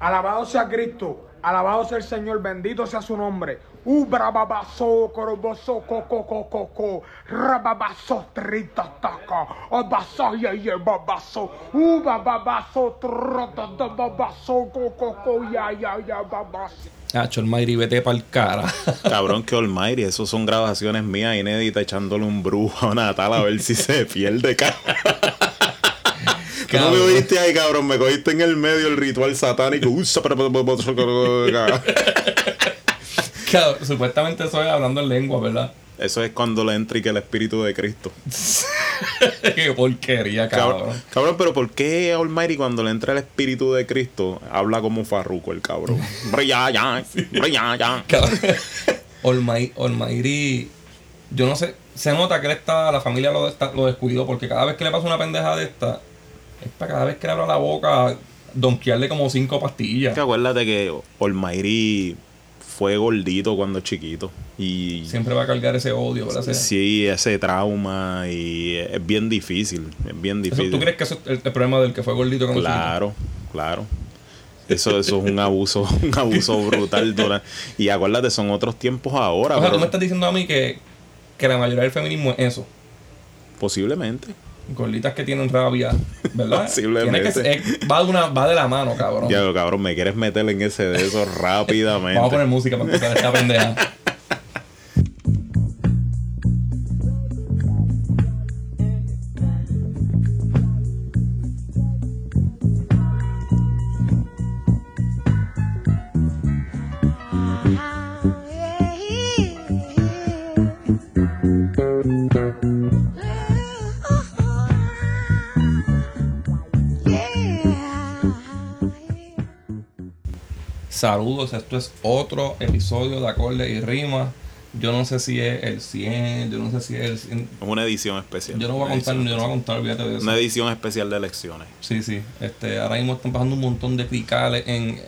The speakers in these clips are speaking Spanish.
Alabado sea Cristo. Alabado sea el Señor. Bendito sea su nombre. Ubra babaso, coroboso, coco, coco, coco. Rababaso, trita, taca. Obaso, ye, ye, babaso. Uba, babaso, trota, da, babaso, coco, coco, ya, ya, ya, babaso. Hacho, Almighty, vete pa'l cara. Cabrón, que Almighty, eso son grabaciones mías inéditas echándole un brujo a Natal a ver si se pierde, cabrón. ¿Tú no me oíste ahí, cabrón? Me cogiste en el medio el ritual satánico. Cabrón, supuestamente eso es hablando en lengua, ¿verdad? Eso es cuando le entra y que el espíritu de Cristo. Qué porquería, Cabrón, cabrón. cabrón, pero ¿por qué Almighty cuando le entra el espíritu de Cristo habla como farruco el cabrón? Bre, ya, ya, bre, ya, ya. Cabrón. Almay- Almighty, yo no sé, se nota que él está, la familia lo, está- lo descuidó porque cada vez que le pasa una pendeja de esta, es para cada vez que le abra la boca, donkearle como cinco pastillas. Que acuérdate que Almighty fue gordito cuando chiquito. Y Siempre va a cargar ese odio, ¿verdad? Sí, ese trauma y es bien difícil. Es bien Eso, difícil. ¿Tú crees que eso es el, el problema del que fue gordito cuando Claro, claro. Eso, eso es un abuso, un abuso brutal. Y acuérdate, son otros tiempos ahora. chiquito? O sea, pero tú me estás diciendo a mí que, que la mayoría del feminismo es eso. Posiblemente. Gorditas que tienen rabia, ¿verdad? Tiene que ser- va, de una, va de la mano, cabrón. Ya, cabrón, me quieres meter en ese de eso rápidamente. Vamos a poner música para empezar esta pendeja. Saludos, esto es otro episodio de Acorde y Rima. Yo no sé si es el 100, yo no sé si es el 100. Es una edición especial. Yo no voy a contar, yo no voy a contar, olvídate de eso. Una edición especial de elecciones. Sí, sí. Este, ahora mismo están pasando un montón de cricales en,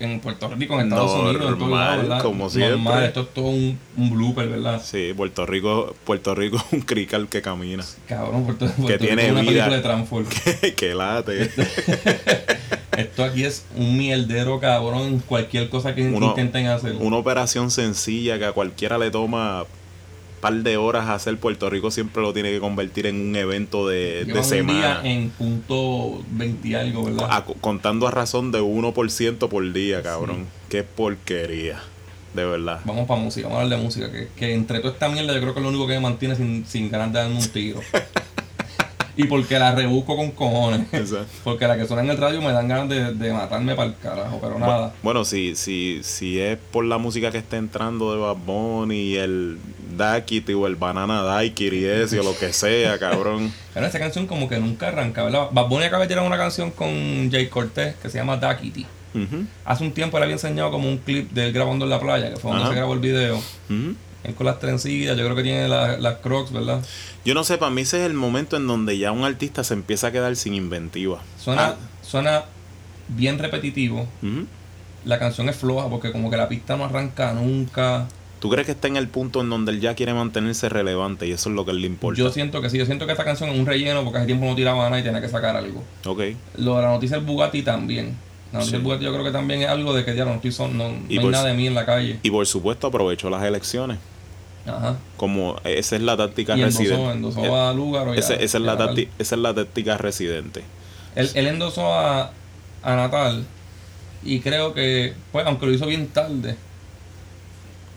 en Puerto Rico, en Estados Unidos, en todos Normal, lados, ¿verdad? como Normal, siempre. esto es todo un, un blooper, ¿verdad? Sí, Puerto Rico, Puerto Rico es un crical que camina. Cabrón, Puerto, Puerto Rico tiene es una vida. película de Transformers. que late. Esto aquí es un mierdero, cabrón, cualquier cosa que Uno- intenten hacer. Una operación sencilla que a cualquiera le toma par de horas hacer. Puerto Rico siempre lo tiene que convertir en un evento de, de un semana. día en punto 20 y algo, ¿verdad? A- contando a razón de 1% por día, cabrón. Qué porquería. De verdad. Vamos para música, vamos a hablar de música. Que, que entre toda esta mierda yo creo que es lo único que me mantiene sin, sin ganas de darme un tiro. y porque la rebusco con cojones. Exacto. porque la que suena en el radio me dan ganas de, de matarme para el carajo, pero nada. Bueno, si, si, si es por la música que está entrando de Bad Bunny y el Dakity o el Banana Daiquiri ese o lo que sea, cabrón. Pero esa canción como que nunca arranca, ¿verdad? Bad Bunny acaba de tirar una canción con Jay Cortez que se llama. Ujú, Hace un tiempo le había enseñado como un clip de él grabando en la playa, que fue donde se grabó el video. Él con las trencillas, yo creo que tiene la- las crocs, ¿verdad? Yo no sé, para mí ese es el momento en donde ya un artista se empieza a quedar sin inventiva. Suena, Ah, suena bien repetitivo. La canción es floja porque como que la pista no arranca nunca. ¿Tú crees que está en el punto en donde él ya quiere mantenerse relevante y eso es lo que le importa? Yo siento que sí, yo siento que esta canción es un relleno porque hace tiempo no tiraba nada y tenía que sacar algo. Ok. Lo de la noticia del Bugatti también. La noticia Sí. del Bugatti yo creo que también es algo de que ya no estoy son, no, hay por nada de mí en la calle. Y por supuesto aprovechó las elecciones. Ajá. Como esa es la táctica residente. endosó Eh, a Lugaro. y a- esa, esa es la Natal. tácti- esa es la táctica residente. Él, él endosó a, a Natal y creo que, pues, aunque lo hizo bien tarde,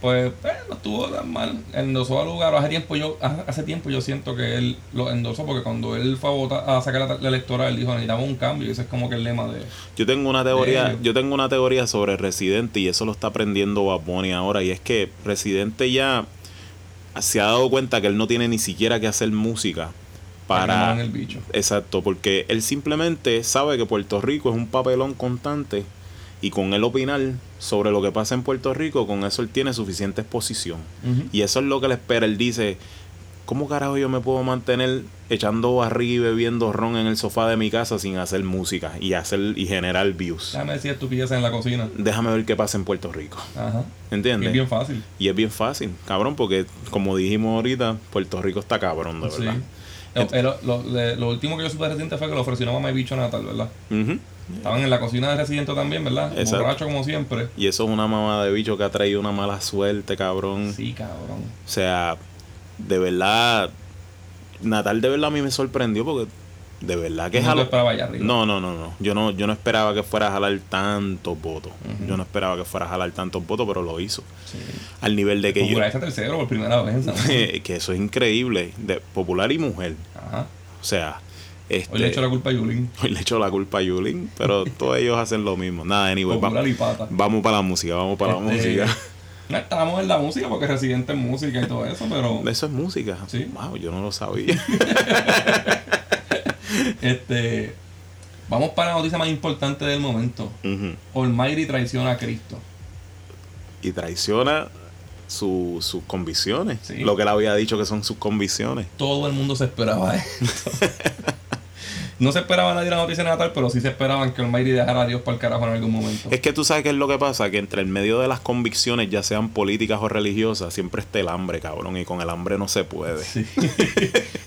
pues, pues, no estuvo tan mal. Endosó a Lugaro. Hace tiempo yo, hace hace tiempo yo siento que él lo endosó porque cuando él fue a, votar, a sacar la, la electoral, dijo necesitamos un cambio y ese es como que el lema de... Yo tengo una teoría, yo tengo una teoría sobre Residente y eso lo está aprendiendo Bad Bunny ahora y es que Residente ya se ha dado cuenta que él no tiene ni siquiera que hacer música para... el bicho. exacto, porque él simplemente sabe que Puerto Rico es un papelón constante y con él opinar sobre lo que pasa en Puerto Rico, con eso él tiene suficiente exposición. Y eso es lo que le espera. Él dice, ¿cómo carajo yo me puedo mantener echando barriga y bebiendo ron en el sofá de mi casa sin hacer música y hacer y generar views? Déjame decir estupideces en la cocina. Déjame ver qué pasa en Puerto Rico. Ajá. Y ¿Entiendes? es bien fácil. Y es bien fácil, cabrón, porque como dijimos ahorita, Puerto Rico está cabrón, de Sí. verdad. Lo, el- lo- último que yo supe reciente fue que le ofreció una mamá y bicho natal, ¿verdad? Ujú. Estaban en la cocina de Residente también, ¿verdad? Exacto. Borracho como siempre. Y eso es una mamá de bicho que ha traído una mala suerte, cabrón. Sí, cabrón. O sea, de verdad, Natal de verdad a mí me sorprendió porque de verdad que No te jaló- esperaba allá arriba. No, no, no, no. Yo no, yo no esperaba que fuera a jalar tantos votos. Yo no esperaba que fuera a jalar tantos votos, pero lo hizo. Sí. Al nivel de que yo, Populariza tercero por primera vez que eso es increíble, de popular y mujer. Ajá. O sea, este, Hoy le echo la culpa a Yulín. hoy le echo la culpa a Yulín, pero todos ellos hacen lo mismo. Nada, anyway, va- Popular y pata. vamos para la música, vamos para la Este, música. No estábamos en la música porque Residente es música y todo eso, pero Eso es música. Sí. Wow, yo no lo sabía. este vamos para la noticia más importante del momento. Ujú. Almighty traiciona a Cristo. y traiciona su- sus convicciones. Sí. Lo que él había dicho que son sus convicciones. Todo el mundo se esperaba esto. No se esperaba nadie la noticia natal, pero sí se esperaban que Almighty dejara a Dios para el carajo en algún momento. Es que tú sabes qué es lo que pasa, que entre el medio de las convicciones, ya sean políticas o religiosas, siempre está el hambre, cabrón, y con el hambre no se puede. Sí.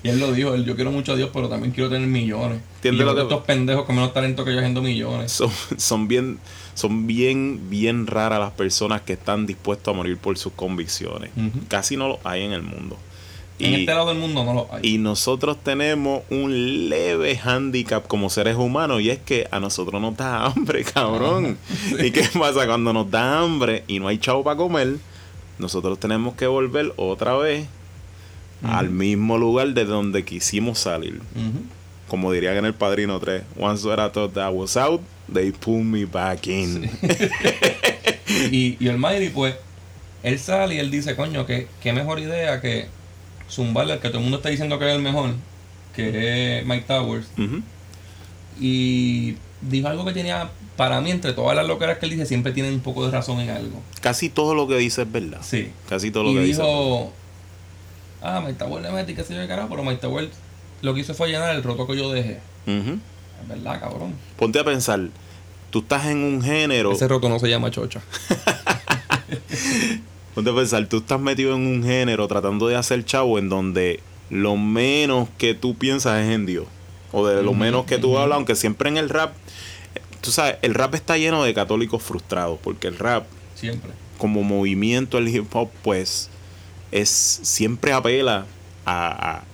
y él lo dijo, él, yo quiero mucho a Dios, pero también quiero tener millones. ¿Entiendes y lo que- estos pendejos con menos talento que yo haciendo millones. Son, son bien, son bien, bien raras las personas que están dispuestos a morir por sus convicciones. Casi no lo hay en el mundo. En Y- este lado del mundo no lo hay. Y nosotros tenemos un leve handicap como seres humanos y es que a nosotros nos da hambre, cabrón. ¿Y qué pasa cuando nos da hambre y no hay chavo para comer? Nosotros tenemos que volver otra vez al mismo lugar de donde quisimos salir. Como dirían en el Padrino 3, once I thought that was out, they pulled me back in. y, y Almighty, pues, él sale y él dice, coño, que qué mejor idea que zumbarle al que todo el mundo está diciendo que es el mejor, que es Mike Towers. Y dijo algo que tenía, para mí, entre todas las loqueras que él dice, siempre tiene un poco de razón en algo. Casi todo lo que dice es verdad. Sí. Casi todo lo y que dice. es verdad. dijo, ah, Mike Towers le metí, qué sé yo qué carajo, pero Mike Towers lo que hizo fue llenar el roto que yo dejé. Ujú. Es verdad, cabrón. Ponte a pensar, tú estás en un género. Ese roto no se llama chocha. Ponte a pensar, tú estás metido en un género tratando de hacer chavo en donde lo menos que tú piensas es en Dios. O de lo menos que tú hablas, aunque siempre en el rap, tú sabes, el rap está lleno de católicos frustrados, porque el rap, Siempre. como movimiento, el hip hop, pues, es siempre apela a, a-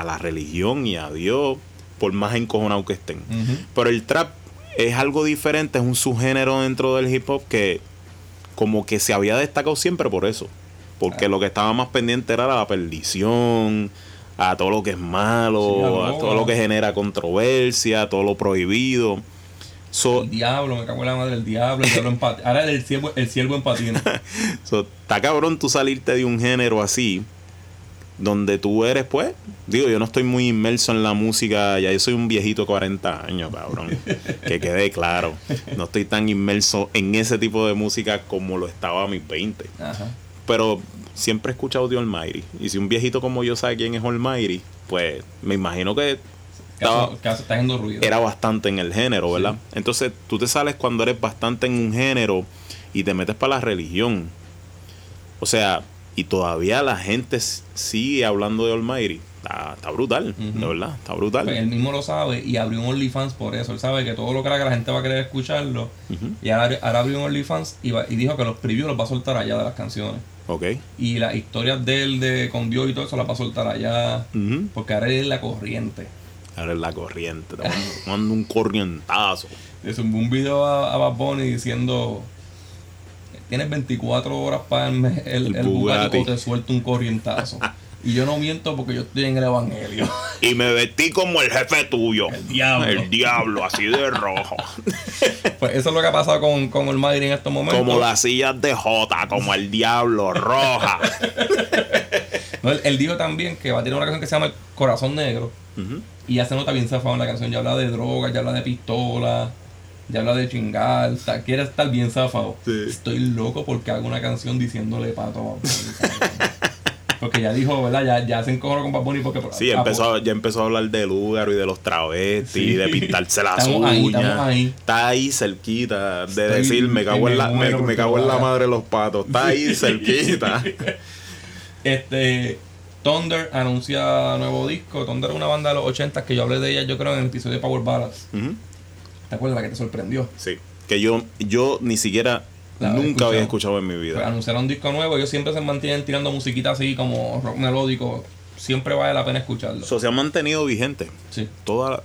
a la religión y a Dios, por más encojonado que estén. Pero el trap es algo diferente, es un subgénero dentro del hip hop que como que se había destacado siempre por eso. Porque Ah. lo que estaba más pendiente era la perdición, a todo lo que es Sí, malo, a todo lo que genera controversia, a todo lo prohibido. So, El diablo, me cago en la madre del diablo, el diablo Ahora el siervo, el siervo en patina. so, está cabrón tú salirte de un género así, donde tú eres, pues, digo, yo no estoy muy inmerso en la música, ya yo soy un viejito de 40 años, cabrón, que quede claro, no estoy tan inmerso en ese tipo de música como lo estaba a mis 20, Ajá. pero siempre he escuchado de Almighty, y si un viejito como yo sabe quién es Almighty, pues me imagino que estaba, Caso, caso, está haciendo ruido. era bastante en el género, ¿verdad? Sí. Entonces tú te sales cuando eres bastante en un género y te metes para la religión. O sea, y todavía la gente sigue hablando de Almighty. Está, está brutal, Ujú. de verdad, está brutal. Pues él mismo lo sabe y abrió un OnlyFans por eso. Él sabe que todo lo que haga la gente va a querer escucharlo. Y ahora, ahora abrió un OnlyFans y, va- y dijo que los previews los va a soltar allá de las canciones. Ok. Y las historias de él de, con Dios y todo eso las va a soltar allá. Porque ahora él es la corriente. Ahora es la corriente, te mando, un corrientazo. Le zumbó un video a, a Bad Bunny diciendo tienes 24 horas para el, el, El el Bugatti Bugatti. o te suelto un corrientazo. y yo no miento porque yo estoy en el evangelio. Y me vestí como el jefe tuyo. El diablo. El diablo, así de rojo. pues eso es lo que ha pasado con, con Almighty en estos momentos. como las sillas de Jota, como el diablo, roja. No, él, él dijo también que va a tener una canción que se llama El Corazón Negro. Y ya se nota bien zafado en la canción. Ya habla de drogas, ya habla de pistola, ya habla de chingar. está- quiere estar bien zafado. Sí. Estoy loco porque hago una canción diciéndole pato a Bad Bunny. Porque ya dijo, ¿verdad? Ya, ya se encojonó con Bad Bunny porque... Sí, empezó, a- ya empezó a hablar del húgaro y de los travestis, Sí. de pintarse las Estamos ahí, uñas. estamos ahí. Está ahí cerquita de Estoy- decir, me cago, en la, me, cago en la madre de los patos. Está ahí cerquita. Este... Thunder anuncia nuevo disco. Thunder es una banda de los 80 que yo hablé de ella, yo creo, en el episodio de Power Ballads. Ujú. ¿Te acuerdas la que te sorprendió? Sí. Que yo, yo ni siquiera La nunca había escuchado. en mi Pues vida. anunciaron un disco nuevo, ellos siempre se mantienen tirando musiquita así como rock melódico. Siempre vale la pena escucharlo. Eso se ha mantenido vigente. sí. Toda la-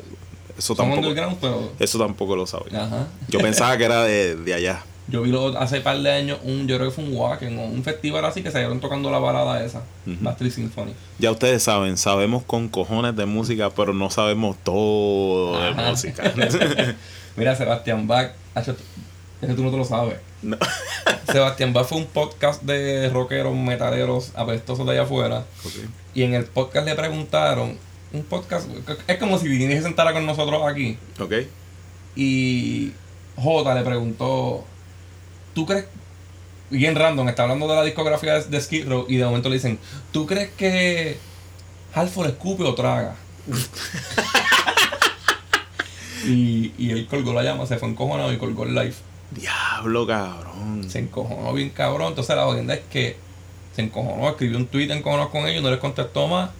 eso Son tampoco, pero. eso tampoco lo sabía. Ajá. Yo pensaba que era de, de allá. Yo vi lo- hace par de años un, yo creo que fue un Wacken o un festival así que se dieron tocando la balada esa, Tree Symphony. Ya ustedes saben, sabemos con cojones de música, pero no sabemos todo de música. Mira, Sebastián Bach, ese tú no te lo sabes. No. Sebastián Bach fue un podcast de rockeros, metaleros, apestosos de allá afuera. Y en el podcast le preguntaron, un podcast, es como si viniese a sentara con nosotros aquí. Ok. Y J le preguntó, ¿tú crees? Bien random, está hablando de la discografía de, Skid Row y de momento le dicen, ¿tú crees que Halford escupe o traga? y, y él colgó la llama, se fue encojonado y colgó el live. Diablo, cabrón. Se encojonó bien cabrón. Entonces la jodienda es que se encojonó, escribió un tweet encojonado con ellos, no les contestó más.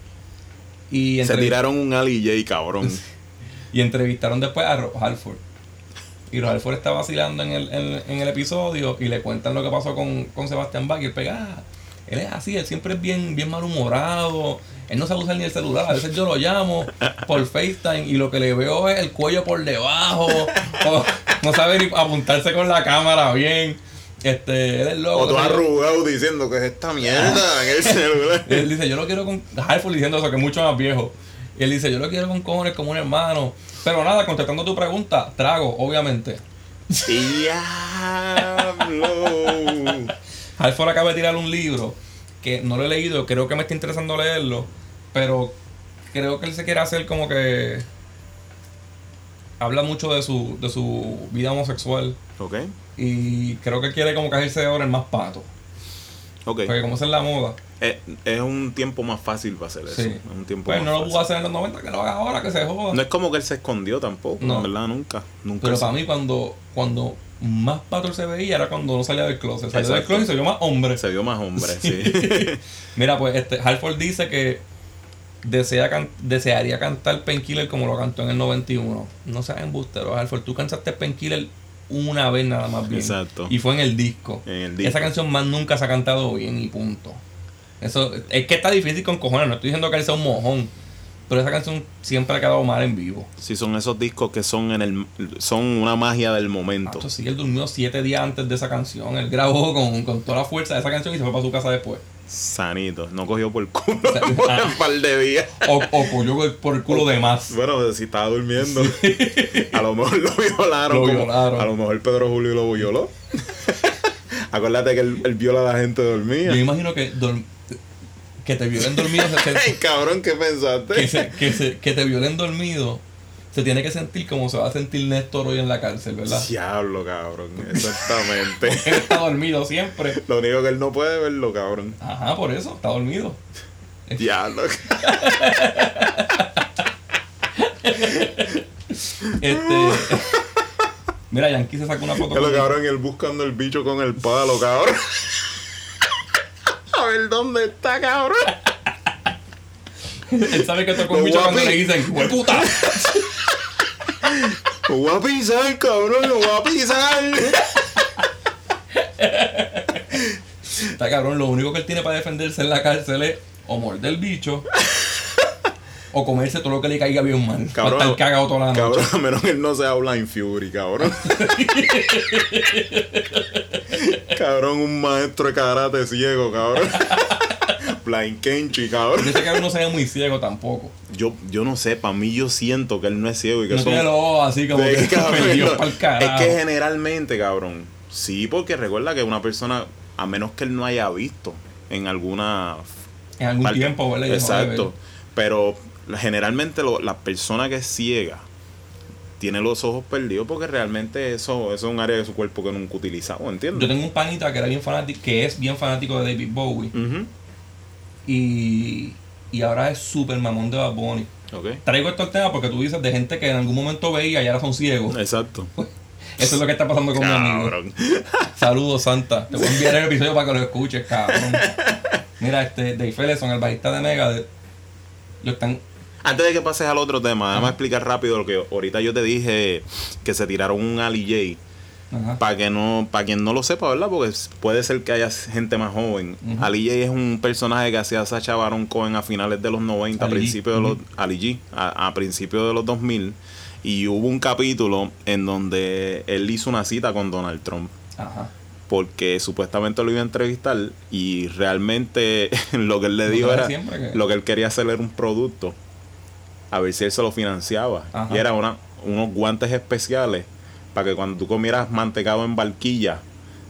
Y, Se tiraron un Ali J, cabrón. y entrevistaron después a Rob Halford. Y Rob Halford está vacilando en el, en, en el episodio y le cuentan lo que pasó con, con Sebastián Bach y él pega, "Ah, él es así, él siempre es bien, bien malhumorado, él no sabe usar ni el celular, a veces yo lo llamo por FaceTime y lo que le veo es el cuello por debajo, o no sabe ni apuntarse con la cámara bien. Este, él es loco. O tú qué sé yo". arrugado diciendo que es esta mierda en el celular. Él dice, yo lo quiero con. Halford diciendo eso, que es mucho más viejo. Y él dice, yo lo quiero con cojones como un hermano. Pero nada, contestando tu pregunta, trago, obviamente. Diablo. Halford acaba de tirar un libro que no lo he leído, creo que me está interesando leerlo. Pero creo que él se quiere hacer como que. Habla mucho de su, de su vida homosexual. Ok. Y creo que quiere como caerse ahora el más pato. Ok. Porque como es la moda. Es, es un tiempo más fácil para hacer eso. Sí. Es un tiempo Pues no lo pudo hacer en los 90, que lo haga ahora, que se joda. No es como que él se escondió tampoco, No. en verdad, nunca. Nunca. Pero para mí cuando, cuando más pato él se veía era cuando no salía del closet. Salió del closet y se vio más hombre. Se vio más hombre, sí. Mira, pues este, Halford dice que desea can- desearía cantar Painkiller como lo cantó en el 91. No seas embustero, Halford. Tú cantaste Painkiller una vez nada más bien. Exacto. Y fue en el disco. En el disco. Esa canción más nunca se ha cantado bien y punto. Eso, es que está difícil con cojones. No estoy diciendo que él sea un mojón. Pero esa canción siempre ha quedado mal en vivo. Sí, son esos discos que son en el son una magia del momento. Macho, sí, él durmió siete días antes de esa canción. Él grabó con, con toda la fuerza de esa canción y se fue para su casa después. Sanito. No cogió por culo por un par de días. O, o cogió por el culo de más. Bueno, si estaba durmiendo. A lo mejor lo violaron. Lo violaron. A lo mejor Pedro Julio lo violó. Acuérdate que él, él viola a la gente dormida. Yo imagino que, que te violen dormido, se- Ay, cabrón, ¿qué pensaste? que, se- que, se- que te violen dormido, se tiene que sentir como se va a sentir Néstor hoy en la cárcel, ¿verdad? Diablo, cabrón. Exactamente. Él está dormido siempre. Lo único que él no puede verlo, cabrón. Ajá, por eso, está dormido. Diablo. Este. Mira, Yankee se sacó una foto. Con- cabrón, él buscando el bicho con el palo, cabrón. A ver dónde está, cabrón. Él sabe que tocó un bicho cuando le dicen, ¡Hue puta! Lo voy a pisar, cabrón, lo voy a pisar. Está cabrón, lo único que él tiene para defenderse en la cárcel es o morder el bicho o comerse todo lo que le caiga bien mal. Cabrón, para estar cagado toda la noche. Cabrón, a menos que él no sea Blind Fury, cabrón. cabrón, un maestro de karate ciego, cabrón. Blind Kenchi, cabrón. Yo sé que él no se ve muy ciego tampoco. Yo, yo no sé, para mí yo siento que él no es ciego y que No son... tiene los ojos así como de que cabrón, no. Es que generalmente, cabrón, sí, porque recuerda que una persona, a menos que él no haya visto en alguna En algún parte- tiempo, ¿verdad? Exacto. Pero generalmente lo- la persona que es ciega tiene los ojos perdidos porque realmente eso, eso es un área de su cuerpo que nunca ha utilizado, Yo ¿entiendes? tengo un panita que era bien fanático, que es bien fanático de David Bowie. Ujú. Y, y ahora es súper mamón de Bad Bunny. Ok. Traigo esto al tema porque tú dices de gente que en algún momento veía y ahora son ciegos. Exacto. Eso es lo que está pasando con mi amigo. Cabrón. Saludos, Santa. Te voy a enviar el episodio para que lo escuches, cabrón. Mira, este, Dave Ellefson, el bajista de Megadeth, lo están... Antes de que pases al otro tema, déjame explicar rápido lo que ahorita yo te dije que se tiraron un Ali J. Para que no, para quien no lo sepa, ¿verdad? Porque puede ser que haya gente más joven. Ujú. Ali J es un personaje que hacía Sacha Baron Cohen a finales de los 90, a G. principios de los. Ali G, a, a principios de los 2000 y hubo un capítulo en donde él hizo una cita con Donald Trump Ajá. porque supuestamente lo iba a entrevistar y realmente lo que él le dijo era que- lo que él quería hacer era un producto a ver si él se lo financiaba Ajá. y era una, unos guantes especiales para que cuando tú comieras mantecado en barquilla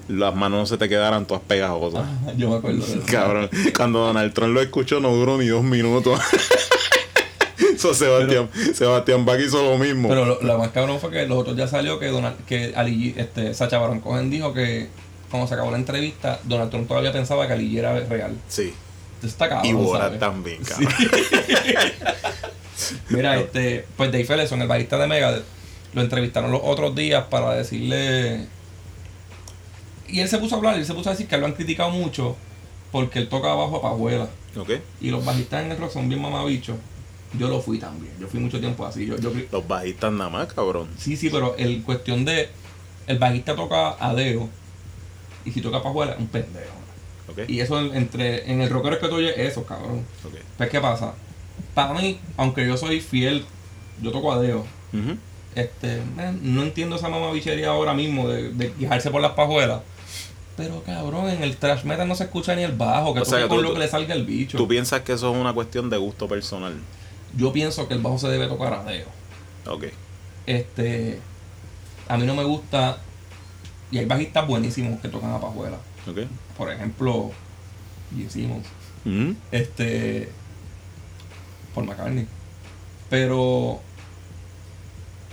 las manos no se te quedaran todas pegajosas Ajá, Yo me acuerdo de eso. cabrón cuando Donald Trump lo escuchó no duró ni dos minutos Sebastián, Sebastián Bach hizo lo mismo. Pero lo, lo más cabrón fue que los otros ya salió que Donald, que Ali, este, Sacha Baron Cohen dijo que cuando se acabó la entrevista, Donald Trump todavía pensaba que Ali era real. sí. Está cabrón, Y Borat también, Sí. cabrón. Mira, este, pues Dave Ellison, el bajista de Megadeth, lo entrevistaron los otros días para decirle. Y él se puso a hablar, él se puso a decir que lo han criticado mucho porque él toca bajo a pajuela. Y los bajistas en el rock son bien mamabichos. Yo lo fui también, yo fui mucho tiempo así. Yo, yo, Los bajistas nada más, cabrón. sí, sí, pero el cuestión de. El bajista toca a dedo y si toca pajuela, un pendejo. ¿Ok? Y eso en- entre en el rockero es que tú oyes eso, cabrón. Ok. Pues, ¿qué pasa? Para mí, aunque yo soy fiel, yo toco a dedo. Este, man, no entiendo esa mamabichería ahora mismo de, de quejarse por las pajuelas. Pero cabrón, en el trash metal no se escucha ni el bajo, que O sea, que con tú- lo que le salga el bicho. ¿Tú piensas que eso es una cuestión de gusto personal? Yo pienso que el bajo se debe tocar a dedo. Ok. Este, a mí no me gusta, y hay bajistas buenísimos que tocan a pajuela. Ok. Por ejemplo, Simmons. Ujú. Este. Paul McCartney. Pero.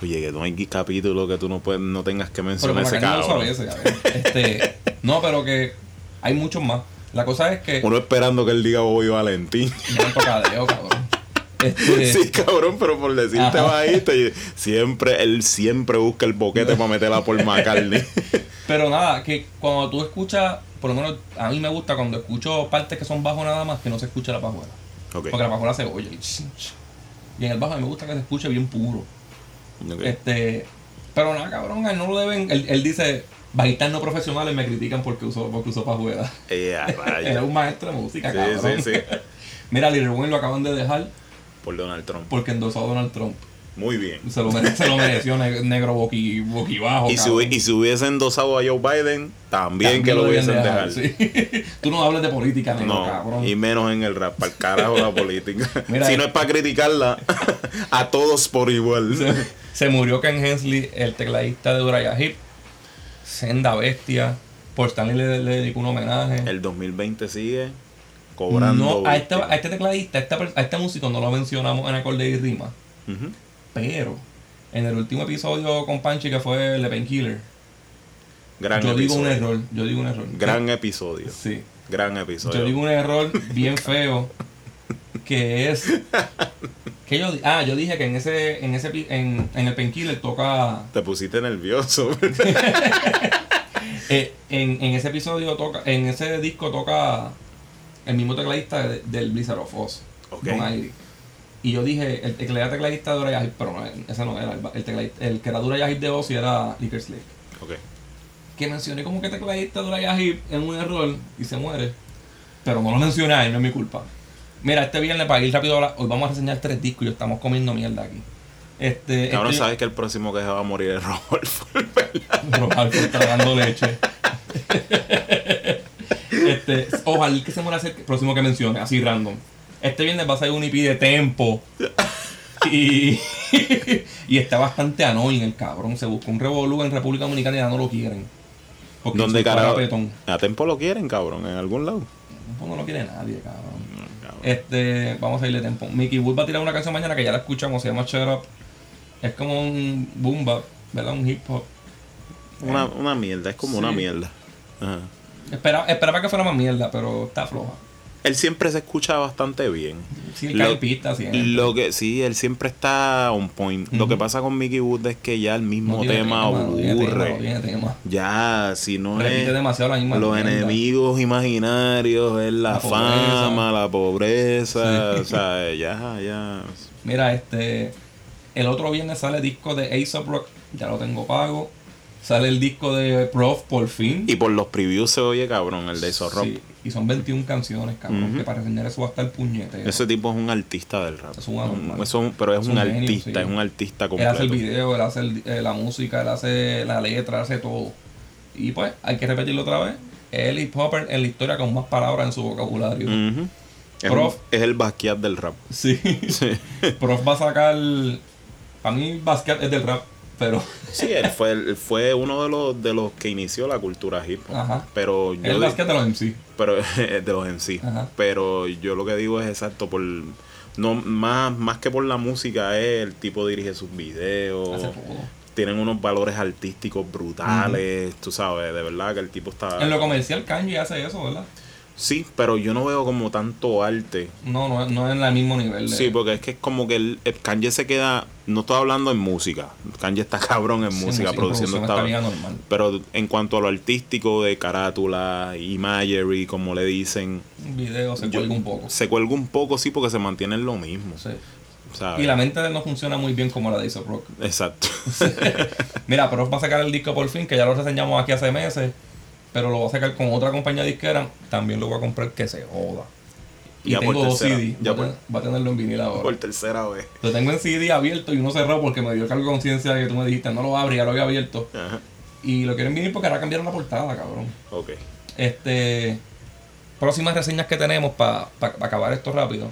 Oye, que no hay capítulo que tú no puedes, no tengas que Pero mencionar Paul ese cabrón. cabrón. Este. No, pero que hay muchos más. La cosa es que. Uno esperando que él diga Bobby Valentín. No cabrón. Este. Sí, cabrón, pero por decirte y siempre, él siempre busca el boquete para meterla por McCartney. Pero nada, que cuando tú escuchas. Por lo menos a mí me gusta cuando escucho partes que son bajos nada más que no se escucha la pajuela. Porque la pajuela se oye. Y en el bajo a mí me gusta que se escuche bien puro. Este, pero nada, cabrón, él no lo deben. Él, él dice, bajistas no profesionales me critican porque uso, porque uso pajuela. A Él es rayos. un maestro de música, Sí, cabrón. sí, sí. Mira, Lil Wayne lo acaban de dejar Por Donald Trump. porque endosó a Donald Trump. Muy bien. Se lo, mere- se lo mereció ne- negro boqui, boquibajo. Y si, y si hubiesen endosado a Joe Biden, también, También que lo hubiesen dejado. sí. Tú no hables de política, negro, No, cabrón. y menos en el rap, para el carajo la política. Mira, si no es para criticarla, a todos por igual. Se, murió Ken Hensley, el tecladista de Uriah Heep. Senda bestia. Por Stanley le, le dedicó un homenaje. El 2020 sigue cobrando. No, a este, a este tecladista, a, esta per- a este músico no lo mencionamos en acorde y rima. Pero en el último episodio con Panchi, que fue el de Painkiller, Gran yo digo un episodio. error. Yo digo un error. Gran episodio. Sí. Gran episodio. Yo digo un error bien feo. Que es. Que yo, ah, yo dije que en ese, en ese en, en el Painkiller toca. Te pusiste nervioso. eh, en, en ese episodio toca. En ese disco toca el mismo tecladista de- del Blizzard of Oz. Ok. Don Airy. Y yo dije, el, el que era tecladista de Uriah pero no, ese no era. El, el, tecladista- el que era de de Ozzy era Licker Slick. ok. Que mencioné como que tecladista de Uriah en un error y se muere. Pero no lo mencioné él, no es mi culpa. Mira, este viernes para ir rápido, a hoy vamos a reseñar tres discos y estamos comiendo mierda aquí. Este, Cabrón, este- sabes que el próximo que se va a morir es Rodolfo. Rodolfo está dando leche. este, ojalá que se muera el próximo que mencione, así random. Este viernes va a salir un EP de tempo. Y, y está bastante annoying el cabrón. Se buscó un revolú en República Dominicana y ya no lo quieren. Porque ¿Dónde carajo? A tiempo lo quieren, cabrón, en algún lado. Tempo no lo quiere nadie, cabrón. Este, vamos a irle tempo. Mickey Wood va a tirar una canción mañana que ya la escuchamos, se llama Shut Up. Es como un boom bap, ¿verdad? Un hip hop. Una, una mierda, es como Sí. una mierda. Ajá. Esperaba, esperaba que fuera más mierda, pero está floja. Él siempre se escucha bastante bien. Sí, Lo- pista, que sí, él siempre está on point. Lo que pasa con Mickey Wood es que ya el mismo No tema tema, aburre. no tiene tema. Ya, si no Repite es demasiado la misma los enemigos imaginarios, es la, La pobreza. fama, la pobreza, Sí. o sea, ya, ya. Mira, este. El otro viernes sale disco de A$AP Rock. Ya lo tengo pago. Sale el disco de Prof por fin. Y por los previews se oye cabrón el de rock. Sí, y son 21 canciones, cabrón. Que para enseñar eso va a estar puñete. Ese tipo es un artista del rap. Es un anormal. Eso- pero es, Es un, un genio, artista, sí. es un artista Él completo. hace el video, él hace el- eh, la música, él hace la letra, él hace todo. Y pues, hay que repetirlo otra vez. Es el hip hopper en la historia con más palabras en su vocabulario. Prof. es el Basquiat del rap. Sí. Sí. Prof va a sacar. Para mí, Basket es del rap, pero. Sí, él fue, él fue uno de los, de los que inició la cultura hip hop. Ajá. Pero yo Basket de los MC. pero de los MC. Ajá. Pero yo lo que digo es exacto por no más más que por la música es el tipo dirige sus videos. Hace. Tienen unos valores artísticos brutales, tú sabes, de verdad que el tipo está En lo comercial, Kanye hace eso, ¿verdad? Sí, pero yo no veo como tanto arte. No, no, no es en el mismo nivel. De... Sí, porque es que es como que el, el Kanye se queda. No estoy hablando en música. Kanye está cabrón en Sí, música, produciendo esta. normal. Pero en cuanto a lo artístico de carátula, imagery, como le dicen, video se yo- cuelga un poco. se cuelga un poco, sí, porque se mantiene en lo mismo. Sí. ¿sabes? Y la mente de él no funciona muy bien como la de A$AP Rock. Exacto. Mira, Prof va a sacar el disco por fin, que ya lo reseñamos aquí hace meses. Pero lo va a sacar con otra compañía disquera. También lo voy a comprar que se joda. Y Ya tengo dos CD. ya va, a por- tenerlo en vinil ahora. Por tercera vez. Lo tengo en CD abierto y uno cerrado porque me dio cargo de conciencia de que tú me dijiste no lo abrí, ya lo había abierto. Ajá. Y lo quiero en vinil porque ahora cambiaron la portada, cabrón. Ok. Este. Próximas reseñas que tenemos para acabar esto rápido.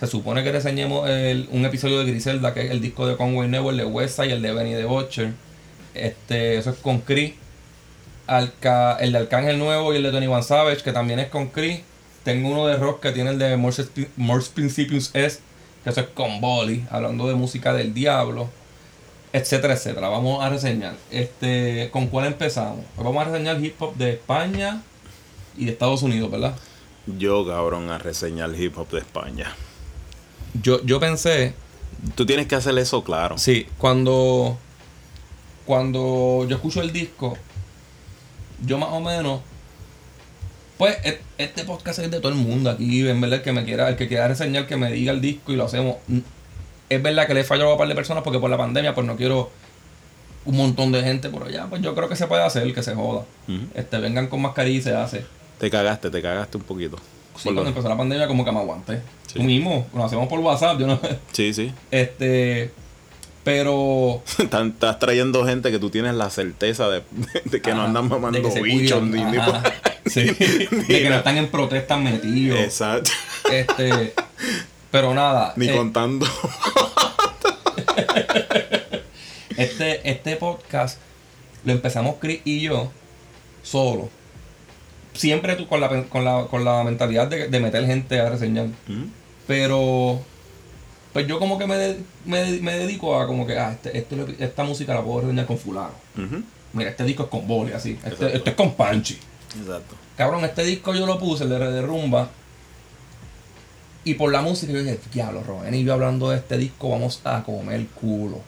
Se supone que reseñemos el- un episodio de Griselda, que es el disco de Conway Network, el de West y el de Benny the Butcher. Este, eso es con Chris. Alca- el de Arcángel Nuevo y el de Tony Van Savage, que también es con Chris. Tengo uno de rock que tiene el de Morse, Morse Principius S, que eso es con Bolly, hablando de música del diablo, etcétera, etcétera. Vamos a reseñar. Este, ¿Con cuál empezamos? Pues vamos a reseñar hip hop de España y de Estados Unidos, ¿verdad? Yo, cabrón, a reseñar hip hop de España. Yo, yo pensé, Tú tienes que hacer eso claro. sí, cuando, cuando yo escucho el disco, yo más o menos, pues e- este podcast es de todo el mundo aquí, en verdad el que me quiera, el que quiera reseñar que me diga el disco y lo hacemos. Es verdad que le he fallado a un par de personas porque por la pandemia pues no quiero un montón de gente por allá, pues yo creo que se puede hacer, que se joda. Este, vengan con mascarilla y se hace. Te cagaste, te cagaste un poquito. Sí, lo- cuando empezó la pandemia como que me aguanté. Sí. Tú mismo, lo hacemos por WhatsApp, yo no... Sí, sí. Este, pero Estás trayendo gente que tú tienes la certeza de, de que no Ajá, andan mamando bichos ni, ni Sí, de que no están en protestas metidos. Exacto. Este, pero nada. Ni eh, contando. este, este podcast lo empezamos Chris y yo solo. Siempre tú con la, con la, con la mentalidad de, de meter gente a reseñar. Ujú. Pero pues yo como que me, de- me, me dedico a como que ah, este, este esta música la puedo reseñar con fulano. Mira, este disco es con Boli, así. Este, este es con Panchi. Exacto. Cabrón, este disco yo lo puse, el de de Rumba. Y por la música yo dije, diablo, Rowena y yo hablando de este disco vamos a comer culo.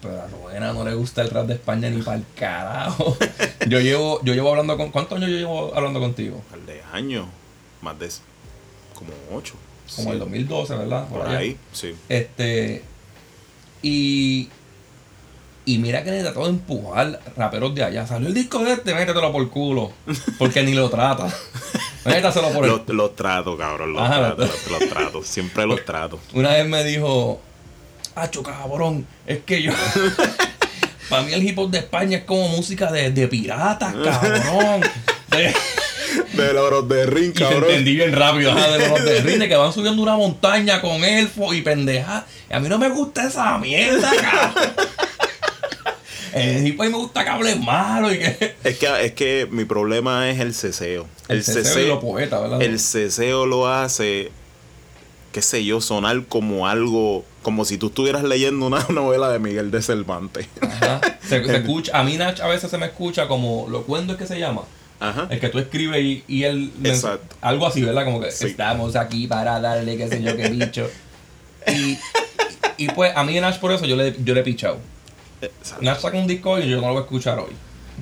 Pero a Rowena no le gusta el rap de España ni para el carajo. yo llevo, yo llevo hablando con. ¿Cuántos años yo llevo hablando contigo? Al de años. Más de. Como ocho. Como Sí. el 2012, ¿verdad? Por allá. ahí, sí. Este. Y. Y mira que le trató de empujar raperos de allá. Salió el disco de este, métetelo por culo. Porque ni lo trata. Métaselo por el Los, los trato, cabrón. Los Ajá, trato, los, los trato. Siempre los trato. Una vez me dijo, Acho cabrón, es que yo. Para mí el hip hop de España es como música de, de piratas, cabrón. De- De los de ring, y te entendí bien rápido, ajá, de los de Rinde que van subiendo una montaña con elfos y pendeja. Y a mí no me gusta esa mierda, cabrón. El hip hop me gusta que hable malo y que. Es que, es que mi problema es el ceseo. El, ceseo y lo poeta, ¿verdad? el ceseo lo hace, qué sé yo, sonar como algo, como si tú estuvieras leyendo una novela de Miguel de Cervantes. Ajá. Se, se escucha, a mí Nach a veces se me escucha como lo cuento es que se llama. Ajá. El que tú escribes y, y él. Exacto. Algo así, ¿verdad? Como que Sí. estamos aquí para darle qué sé yo qué bicho. Y, y pues a mí Nash por eso yo le, yo le he pichado. Exacto. Nash saca un disco y yo no lo voy a escuchar hoy.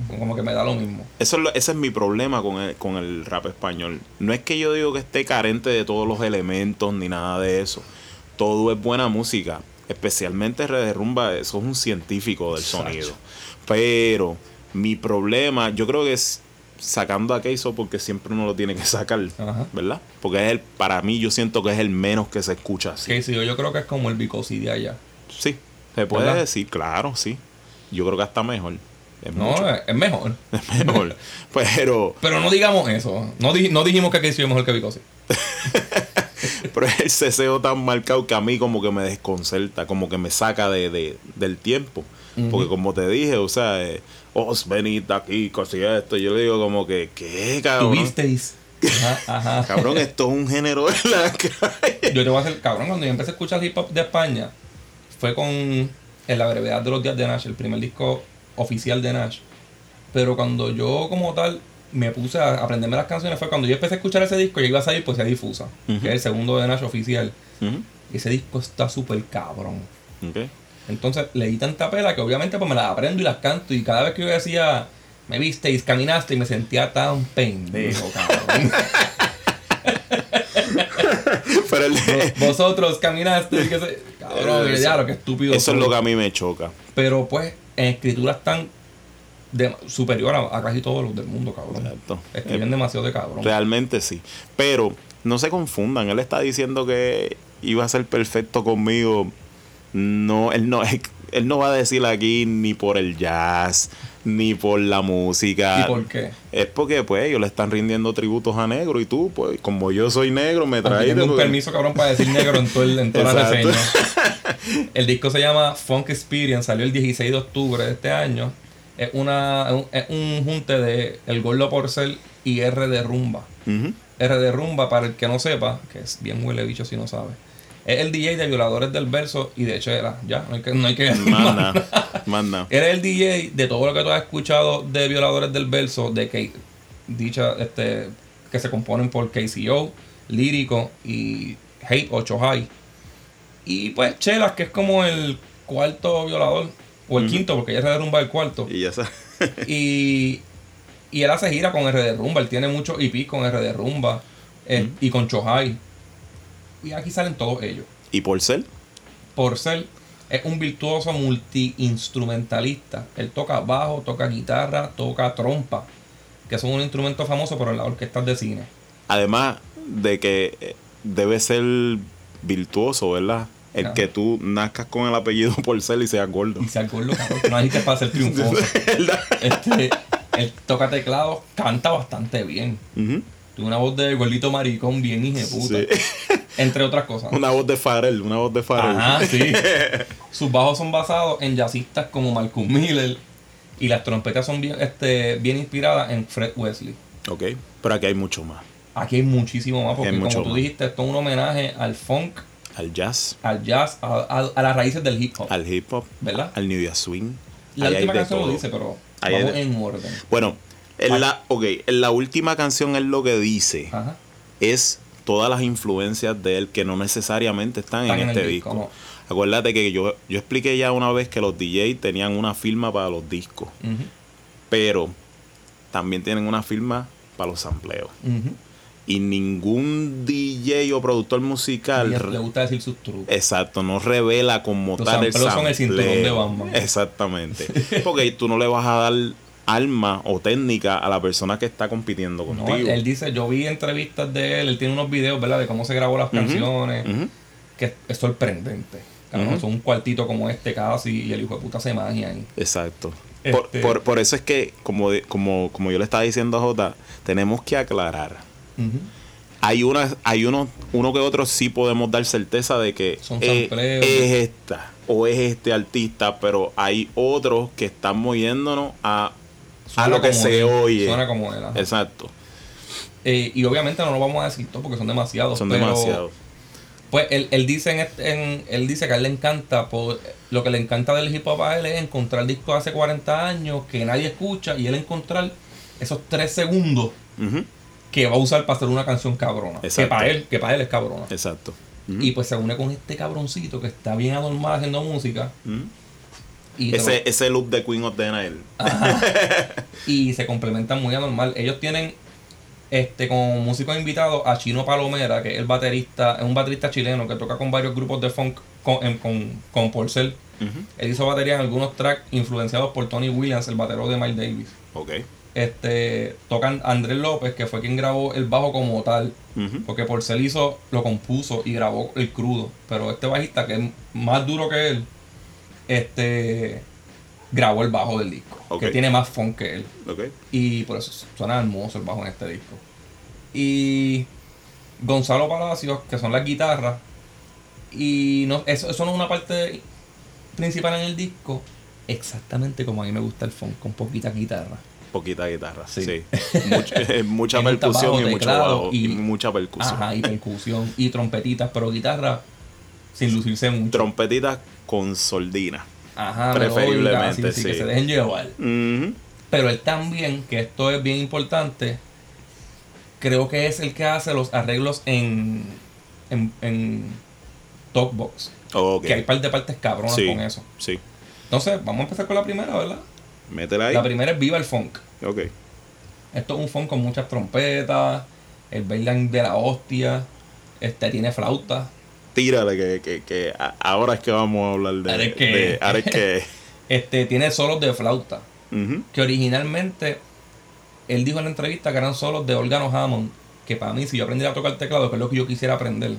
Como que me da lo mismo. Eso es lo- ese es mi problema con el, con el rap español. No es que yo digo que esté carente de todos los elementos ni nada de eso. todo es buena música. Especialmente Red Rumba, eso es un científico del Exacto. sonido. Pero mi problema, yo creo que es sacando a Keiso porque siempre uno lo tiene que sacar, Ajá. ¿verdad? Porque es el, para mí yo siento que es el menos que se escucha así. Si yo, creo que es como el Bicosí de allá. Sí, se puede ¿Verdad? decir, claro, sí. Yo creo que hasta mejor. Es No, mucho es, es mejor. mejor. Pero, Pero no digamos eso. No, di- no dijimos que Casey es mejor que Bicosí. pero es el ceseo tan marcado que a mí como que me desconcerta, como que me saca de, de- del tiempo. Porque como te dije, o sea, eh, os venid aquí, casi esto. Yo le digo como que, ¿qué, cabrón? ¿Tuvisteis? Ajá, ajá. Cabrón, esto es un género de la calle. Yo te voy a hacer, cabrón, cuando yo empecé a escuchar hip hop de España, fue con En la brevedad de los días de Nash, el primer disco oficial de Nash. Pero cuando yo como tal me puse a aprenderme las canciones fue cuando yo empecé a escuchar ese disco, ya iba a salir Poesía Difusa, que es el segundo de Nash oficial. Ese disco está súper cabrón. ok. Entonces leí tanta pela que obviamente pues me las aprendo y las canto. Y cada vez que yo decía, me visteis, caminaste, y me sentía tan pendejo, cabrón. Pero el de- Vosotros caminaste, y que se... Cabrón, Eso- ya lo que estúpido. eso es lo que a mí me choca. Pero pues, en escrituras tan de, superior a, a casi todos los del mundo, cabrón. Exacto. Escriben demasiado de cabrón. Realmente sí. Pero no se confundan. Él está diciendo que iba a ser perfecto conmigo. No, él no, él no va a decir aquí ni por el jazz, ni por la música. ¿Y por qué? Es porque pues ellos le están rindiendo tributos a negro y tú, pues como yo soy negro, me traes tengo un permiso, cabrón, para decir negro en, todo el, en toda la reseña. El disco se llama Funk Experience, salió el 16 de octubre de este año. Es, una, es un- junte de El Gordo Porcel y R de Rumba. R de Rumba, para el que no sepa, que es bien huele bicho si no sabe. Es el DJ de Violadores del Verso y de Chela. Ya, no hay que, no hay que más nada, nada. Eres el DJ de todo lo que tú has escuchado de Violadores del Verso, de que dicha, este, que se componen por KCO, Lírico y Hate 8 High. Y pues Chelas, que es como el cuarto violador, o el quinto, porque ya se derrumba el cuarto. Y ya sabes. Y, y él hace gira con R de Rumba, él tiene muchos EP con R de Rumba eh, y con Chohai. Y aquí salen todos ellos. ¿Y por ser? Porcel es un virtuoso multiinstrumentalista. Él toca bajo, toca guitarra, toca trompa, que son un instrumento famoso por las orquestas de cine. Además de que eh, debe ser virtuoso, ¿verdad? El que tú nazcas con el apellido por ser y seas gordo. Y se gordo, que no necesitas para ser triunfoso. Este, él toca teclado, canta bastante bien. Ujú. Tiene una voz de gordito maricón bien hijeputa. Sí. Entre otras cosas. Una voz de Farrell, una voz de Farrell. Ajá, sí. Sus bajos son basados en jazzistas como Malcolm Miller. Y las trompetas son bien, este, bien inspiradas en Fred Wesley. Ok, pero aquí hay mucho más. Aquí hay muchísimo más, porque como tú más. dijiste, esto es un homenaje al funk, Al jazz, al jazz, a, a- a las raíces del hip hop. al hip hop, ¿Verdad? al New Swing. La Ahí última canción lo dice, pero Ahí vamos de- en orden. Bueno, en la, ok, en la última canción él lo que dice Ajá. es todas las influencias de él que no necesariamente están, Están en, este disco. Acuérdate que yo, yo expliqué ya una vez que los DJs tenían una firma para los discos, pero también tienen una firma para los sampleos. Y ningún DJ o productor musical le gusta decir sus trucos. Exacto, no revela como Los tal el sampleos son el cinturón de sampleo. Batman. Exactamente. Porque tú no le vas a dar alma o técnica a la persona que está compitiendo No, contigo. él, él dice, yo vi entrevistas de él, él tiene unos videos, ¿verdad? De cómo se grabó las canciones, que es, sorprendente. Cabrón, Ujú. Son un cuartito como este casi y el hijo de puta se magia ahí. Exacto. Por, Este- por- por eso es que, como, como, como yo le estaba diciendo a Jota, tenemos que aclarar. Hay una, hay uno, uno que otro sí podemos dar certeza de que Son es, sampleos. es esta o es este artista, pero hay otros que están moviéndonos a, a lo que se él, oye. Suena como él. ajá. Exacto. Eh, y obviamente no lo vamos a decir todo porque son demasiados. Son pero, demasiados. Pues él, él dice en, este- en- él dice que a él le encanta, por- lo que le encanta del hip hop a él es encontrar discos de hace 40 años que nadie escucha y él encontrar esos 3 segundos que va a usar para hacer una canción cabrona. Que Exacto. para él, que para él es cabrona. Exacto. Y pues se une con este cabroncito que está bien anormal haciendo música. Ujú. Y, te lo- ese, ese look de Queen of the Night. y se complementan muy anormal. Ellos tienen este, como músico invitado a Chino Palomera, que es el baterista, es un baterista chileno que toca con varios grupos de funk con, con, con Porcel. Él hizo batería en algunos tracks influenciados por Tony Williams, el batero de Miles Davis. Ok. Este, tocan Andrés López, que fue quien grabó el bajo como tal. Porque Porcel hizo, lo compuso y grabó el crudo. Pero este bajista, que es más duro que él, este grabó el bajo del disco. Que tiene más funk que él. Y por eso suena hermoso el bajo en este disco. Y Gonzalo Palacios, que son las guitarras. Y no, eso, eso no es una parte principal en el disco. Exactamente como a mí me gusta el funk, con poquita guitarra. Poquita guitarra. Sí. Sí. Much- eh, mucha percusión bajo, y mucho bajo. Y, y- mucha percusión. Ajá, y percusión y trompetitas, pero guitarra sin lucirse mucho. Trompetitas con soldina. Ajá, preferiblemente, melódicas, así, que sí. se dejen llevar. Pero él también, que esto es bien importante, creo que es el que hace los arreglos en, en, en Talkbox. Que hay par de partes cabronas Sí. con eso. Sí. Entonces, vamos a empezar con la primera, ¿verdad? Métela ahí. La primera es Viva el Funk. Ok. Esto es un funk con muchas trompetas, el bailan de la hostia, este tiene flauta. Tírale que, que, que ahora es que vamos a hablar de... Ahora es que- de- ahora es que... Este tiene solos de flauta. Que originalmente él dijo en la entrevista que eran solos de órgano Hammond. Que para mí, si yo aprendiera a tocar teclado, que es lo que yo quisiera aprender,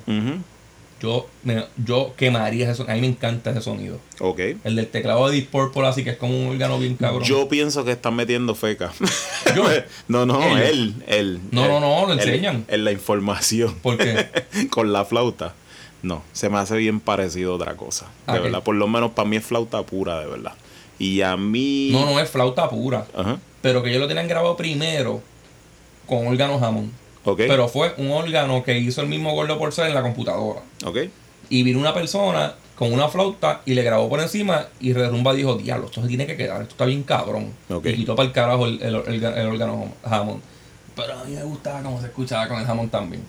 yo, me, yo quemaría ese sonido. A mí me encanta ese sonido. Ok. El del teclado de Deep Purple, así que es como un órgano bien cabrón. Yo pienso que están metiendo feca. Yo. no, no, Él. él. él, No, él. no, no, lo enseñan. En la información. ¿Por qué? con la flauta. No, se me hace bien parecido a otra cosa. De ¿A qué? verdad. Por lo menos para mí es flauta pura, de verdad. Y a mí. No, no es flauta pura. Ajá. Pero que ellos lo tenían grabado primero con órgano Hammond. Ok. Pero fue un órgano que hizo el mismo gordo por ser en la computadora. ok. Y vino una persona con una flauta y le grabó por encima y Redumba dijo, diablo, esto se tiene que quedar, esto está bien cabrón. Ok. Y quitó para el carajo el, el- el- el órgano Hammond. Pero a mí me gustaba cómo se escuchaba con el Hammond también.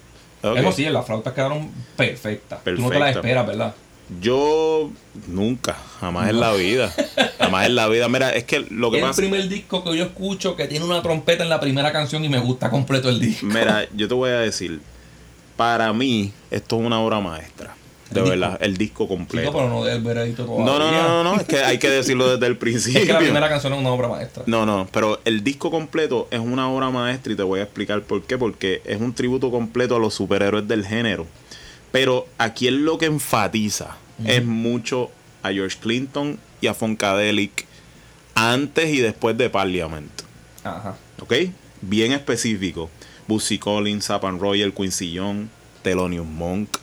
Ok. Eso sí, las flautas quedaron perfectas. Tú no te las Perfecta. esperas, ¿verdad? Yo nunca, jamás en la vida. Jamás en la vida. Mira, es que lo que Es el primer disco que yo escucho que tiene una trompeta en la primera canción y me gusta completo el disco. Mira, yo te voy a decir. Para mí, esto es una obra maestra. De ¿El verdad, el disco completo. Chico, pero no del veredicto todavía. No, no, no, no, no, es que hay que decirlo desde el principio. Es que la primera canción es una obra maestra. No, no, pero el disco completo es una obra maestra y te voy a explicar por qué. Porque es un tributo completo a los superhéroes del género. Pero aquí es lo que enfatiza es mucho a George Clinton y a Funkadelic antes y después de Parliament. Ajá. ¿Ok? Bien específico. Busy Collins, Sapan Royal, Quincy Young, Thelonious Monk,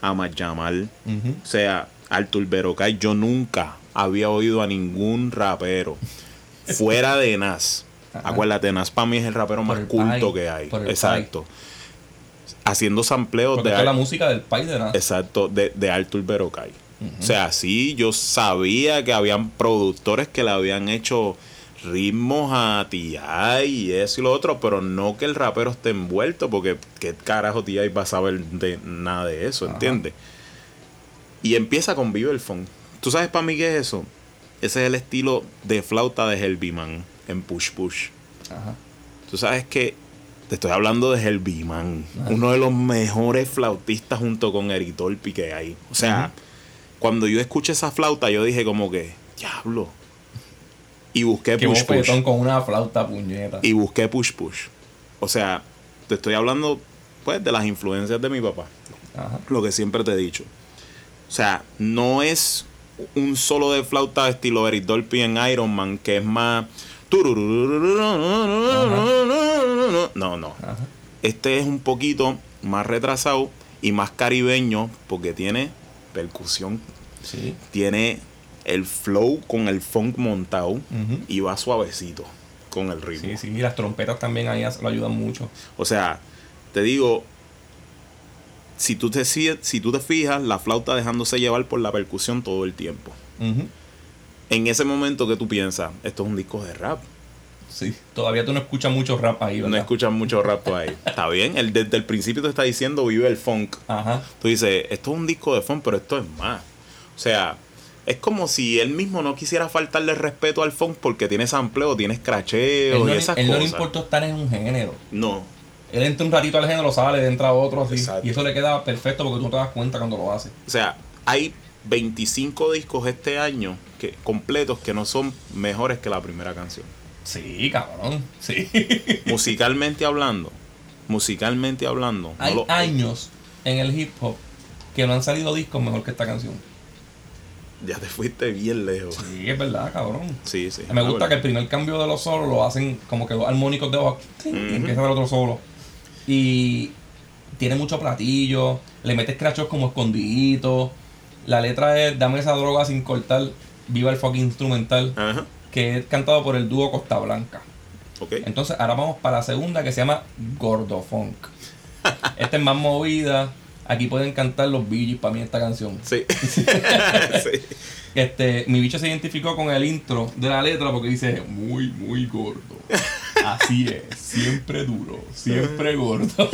Ahmad Jamal. Ujú. O sea, Arthur Berocay, yo nunca había oído a ningún rapero fuera de Nas. Ajá. Acuérdate, Nas para mí es el rapero Por más el culto que hay. Exacto. Haciendo sampleos Porque de, la música del país de exacto, de, de Arthur Berocay. O sea, sí, yo sabía que habían productores que le habían hecho ritmos a T.I. y eso y lo otro, pero no que el rapero esté envuelto, porque qué carajo T.I. va a saber de nada de eso. ¿entiendes? Y empieza con Viva el Funk. ¿Tú sabes para mí qué es eso? Ese es el estilo de flauta de Herbie Man en Push Push. Ajá. Tú sabes que te estoy hablando de Herbie Man, Ajá. uno de los mejores flautistas junto con Eric Dolphy que hay. O sea, cuando yo escuché esa flauta, yo dije como que, diablo. Y busqué Qué Push Push. con una flauta puñeta. Y busqué Push Push. O sea, te estoy hablando pues de las influencias de mi papá. Ajá. Lo que siempre te he dicho. O sea, no es un solo de flauta estilo Eric Dolphy en Iron Man, que es más... No, no. Ajá. Este es un poquito más retrasado y más caribeño porque tiene percusión, Sí. tiene el flow con el funk montado y va suavecito con el ritmo. Sí, sí. Y las trompetas también ahí lo ayudan mucho. O sea, te digo, si tú te, si, si tú te fijas, la flauta dejándose llevar por la percusión todo el tiempo. En ese momento que tú piensas, esto es un disco de rap. Sí. Todavía tú no escuchas mucho rap ahí, ¿verdad? No escuchas mucho rap ahí. Está bien, el, desde el principio te está diciendo vive el funk. Ajá. Tú dices, esto es un disco de funk, pero esto es más. O sea, es como si él mismo no quisiera faltarle respeto al funk porque tiene sampleo, tiene Él escracheo no, y esas él no le cosas. importa estar en un género. No, Él entra un ratito al género, sale, entra otro así. Y eso le queda perfecto porque tú no te das cuenta cuando lo hace. O sea, hay 25 discos este año que, completos que no son mejores que la primera canción. Sí, cabrón. Sí. Musicalmente hablando, musicalmente hablando, no Hay lo- años en el hip hop que no han salido discos mejor que esta canción. Ya te fuiste bien lejos. Sí, es verdad, cabrón. Sí, sí. Me gusta que el primer cambio de los solos lo hacen como que dos armónicos de voz. y Ujú. empieza el otro solo. Y tiene mucho platillo. Le metes crachos como escondiditos. La letra es Dame esa droga sin cortar. Viva el fucking instrumental. Ajá, Que es cantado por el dúo Costa Blanca. ok. Entonces ahora vamos para la segunda que se llama Gordo Funk. Esta es más movida. Aquí pueden cantar los Bee Gees para mí esta canción. Sí. sí. Este, mi bicho se identificó con el intro de la letra porque dice muy, muy gordo. Así es, siempre duro, siempre gordo.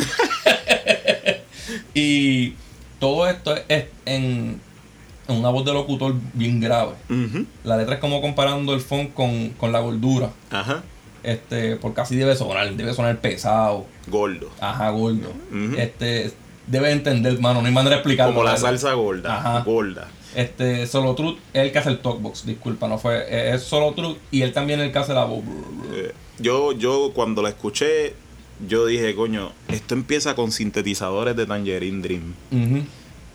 y todo esto es en, una voz de locutor bien grave. La letra es como comparando el funk con, con la gordura. Ajá. Este, porque así debe sonar, debe sonar pesado, Gordo. ajá, gordo. Este, debe entender, mano, no hay manera de explicarlo. Como la salsa gorda. Ajá. Gorda. Este, Solo Truth es el que hace el talkbox, disculpa, no fue. eh, Es Solo Truth y él también es el que hace la voz. Eh, yo, yo cuando la escuché, yo dije, coño, esto empieza con sintetizadores de Tangerine Dream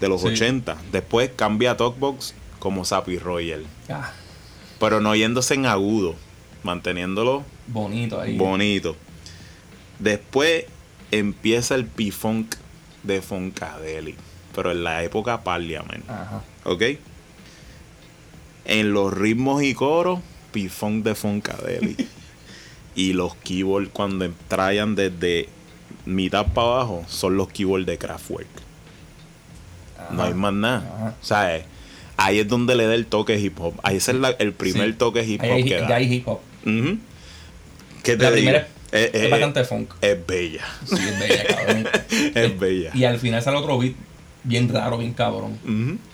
de los Sí. 80. Después cambia a Talkbox como Sappy Royal. Ah, Pero no yéndose en agudo, manteniéndolo bonito ahí. bonito. Después empieza el P-Funk de Funkadelic, pero en la época Parliament, Ajá. ¿ok? En los ritmos y coros, P-Funk de Funkadelic. y los keyboards cuando traían desde mitad para abajo son los keyboards de Kraftwerk. No hay más nada. Ajá. O sea, eh, ahí es donde le da el toque hip hop. Ahí es la- el primer Sí. toque hip Ahí hop hay, que da. hay hip hop. ¿Qué te La digo? primera Eh, es eh, bastante funk. es bella. Sí, es bella, cabrón. Es bella. Y al final sale otro beat bien raro, bien cabrón.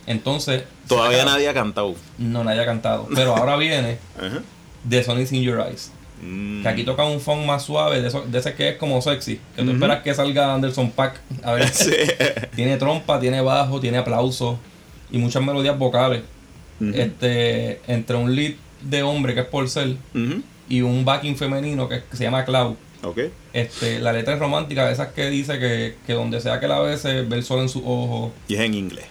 Entonces. Todavía nadie ha cantado. No, nadie ha cantado. Pero ahora viene Ajá. The Sun is in Your Eyes. Mm. Que aquí toca un funk más suave, de, eso- de ese que es como sexy. Que tú Ujú. esperas que salga Anderson Pack. A ver. Sí. Tiene trompa, tiene bajo, tiene aplauso y muchas melodías vocales. Este, entre un lead de hombre que es Porcel Ujú. Y un backing femenino que, se llama Cloud. Ok. Este, la letra es romántica, de esas que dice que, que donde sea que la bese, ve el sol en sus ojos. Y es en inglés.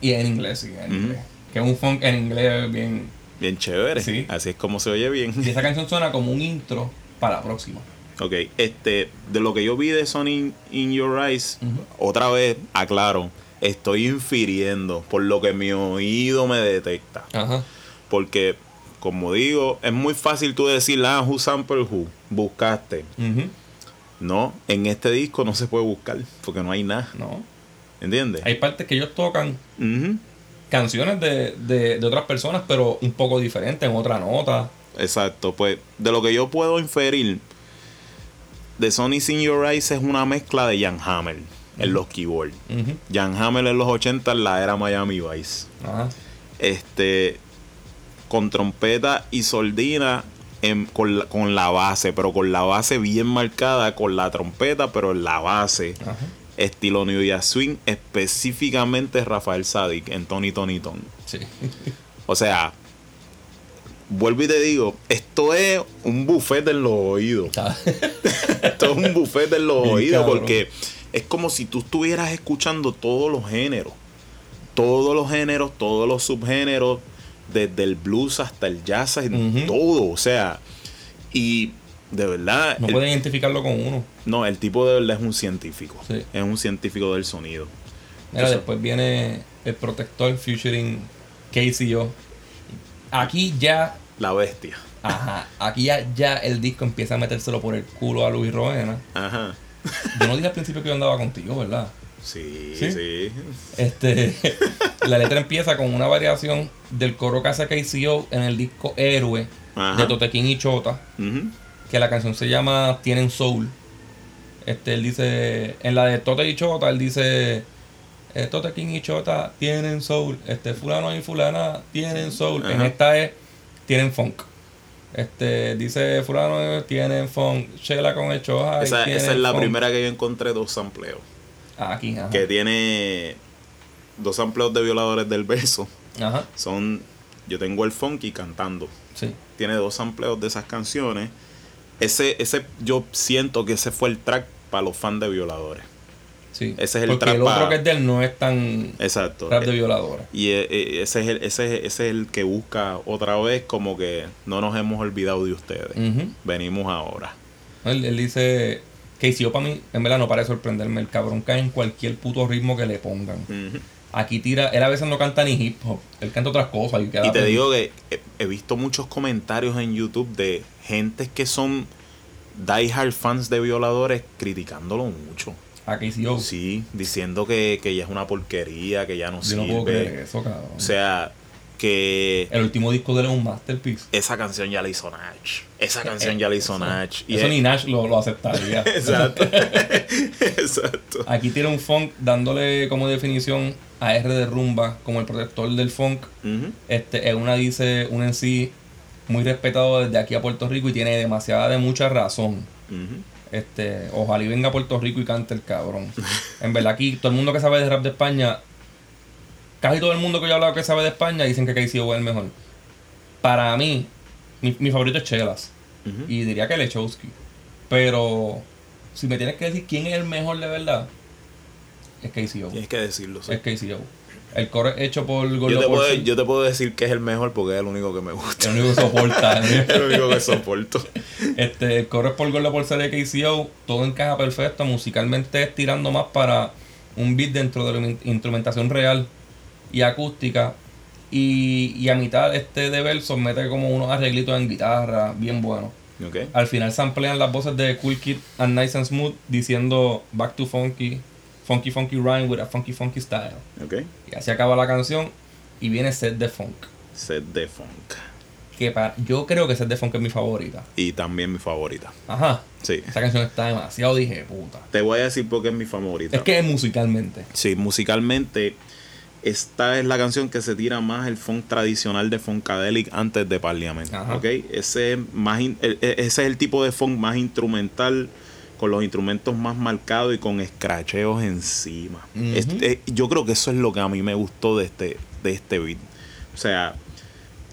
Y en inglés, sí, en inglés. Que es un funk en inglés bien. Bien chévere. Sí. Así es como se oye bien. Y esa canción suena como un intro para la próxima. Ok, este, de lo que yo vi de Sony in Your Eyes, otra vez, aclaro, estoy infiriendo por lo que mi oído me detecta. Ajá. Porque, como digo, es muy fácil tú decir, ah, who sample who, buscaste. No, en este disco no se puede buscar, porque no hay nada, No. ¿entiendes? Hay partes que ellos tocan canciones de, de, de otras personas, pero un poco diferentes, en otra nota. Exacto, pues de lo que yo puedo inferir, de Sony in Your Eyes es una mezcla de Jan Hammer en los keyboards. Jan Hammer en los 80 en la era Miami Vice. Ajá. Este, con trompeta y sordina en- con, la, con la base, pero con la base bien marcada, con la trompeta, pero en la base. Ajá. Estilo New Year Swing, específicamente Rafael Sadik en Tony Tony Ton. Sí. O sea, vuelvo y te digo, esto es un buffet en los oídos. Está- Esto es un buffet en los Bien oídos cabrón. porque es como si tú estuvieras escuchando todos los géneros. Todos los géneros, todos los subgéneros, desde el blues hasta el jazz, Ujú. todo. O sea, y de verdad, no el- pueden identificarlo con uno. no, el tipo de verdad es un científico. Sí. Es un científico del sonido. Mira, después viene el protector featuring KCO. Aquí ya, La bestia. ajá, aquí ya, ya el disco empieza a metérselo por el culo a Luis Roena. Ajá. Yo no dije al principio que yo andaba contigo, ¿verdad? Sí, ¿Sí? sí. Este, la letra empieza con una variación del coro que hace KCO en el disco Héroe Ajá. de Totequín y Chota, que la canción se llama Tienen Soul. Este, él dice, en la de Tote y Chota, él dice, eh, Totequín y Chota tienen soul, este, fulano y fulana tienen soul. En esta es, tienen funk. Este, dice fulano, tienen funk, Shela con el choja. Esa, es la funk. primera que yo encontré dos sampleos. Ah, ajá. Que tiene dos sampleos de violadores del verso. Ajá, Son, yo tengo el funky cantando. sí. Tiene dos sampleos de esas canciones. Ese, ese, yo siento que ese fue el track para los fans de violadores. Sí. Ese es el Porque trap el otro que es de él no es tan Exacto. rap de violadores. Y eh, eh, ese es, el, ese, es- ese es el que busca otra vez como que no nos hemos olvidado de ustedes. Venimos ahora. Él, él dice que si yo para mí, en verdad no para de sorprenderme. El cabrón cae en cualquier puto ritmo que le pongan. Aquí tira, él a veces no canta ni hip hop, él canta otras cosas. Y, Y te digo que he, he visto muchos comentarios en YouTube de gente que son diehard fans de violadores criticándolo mucho. A KCO. Sí, diciendo que, que ya es una porquería, que ya no yo no puedo sirve. creer eso, cabrón. O sea, que el último disco de él es un masterpiece. esa canción ya la hizo Nach. Esa canción ya la hizo Nach. Y Eso es- ni Nash lo, lo aceptaría. Exacto. Exacto. Aquí tiene un funk dándole como definición a R de rumba como el protector del funk. Este, es una dice un en sí muy respetado desde aquí a Puerto Rico y tiene demasiada de mucha razón. Este, ojalá y venga a Puerto Rico y cante el cabrón. En verdad aquí todo el mundo que sabe de rap de España, casi todo el mundo que yo he hablado que sabe de España dicen que KCO es el mejor. Para mí, mi, mi favorito es Chelas. Y diría que Lechowski. Pero si me tienes que decir quién es el mejor de verdad, es KCO. Tienes que decirlo. sí. Es KCO. El coro es hecho por Gordo Yo te, puedo, yo te puedo decir que es el mejor porque es el único que me gusta. el único que soporta. el único que soporto. Este, el coro es por Gordo por de KCO, todo encaja perfecto, musicalmente es tirando más para un beat dentro de la in- instrumentación real y acústica. Y, y a mitad este de versos mete como unos arreglitos en guitarra, bien buenos. ¿Ok? Al final se amplían las voces de Cool Kid and Nice and Smooth diciendo Back to Funky, Funky Funky Rhyme with a Funky Funky Style. ¿Ok? Y así acaba la canción y viene Set de Funk. Set de funk. Que para, yo creo que Set de Funk es mi favorita. Y también mi favorita. Ajá. Sí. Esa canción está demasiado dije puta. Te voy a decir por qué es mi favorita. Es que es musicalmente. Sí, musicalmente, esta es la canción que se tira más el funk tradicional de Funkadelic antes de Parliament. Ajá. ¿ok? Ese, es más in- e- e- ese es el tipo de funk más instrumental, con los instrumentos más marcados y con escracheos encima. Este- yo creo que eso es lo que a mí me gustó de este, de este beat. O sea,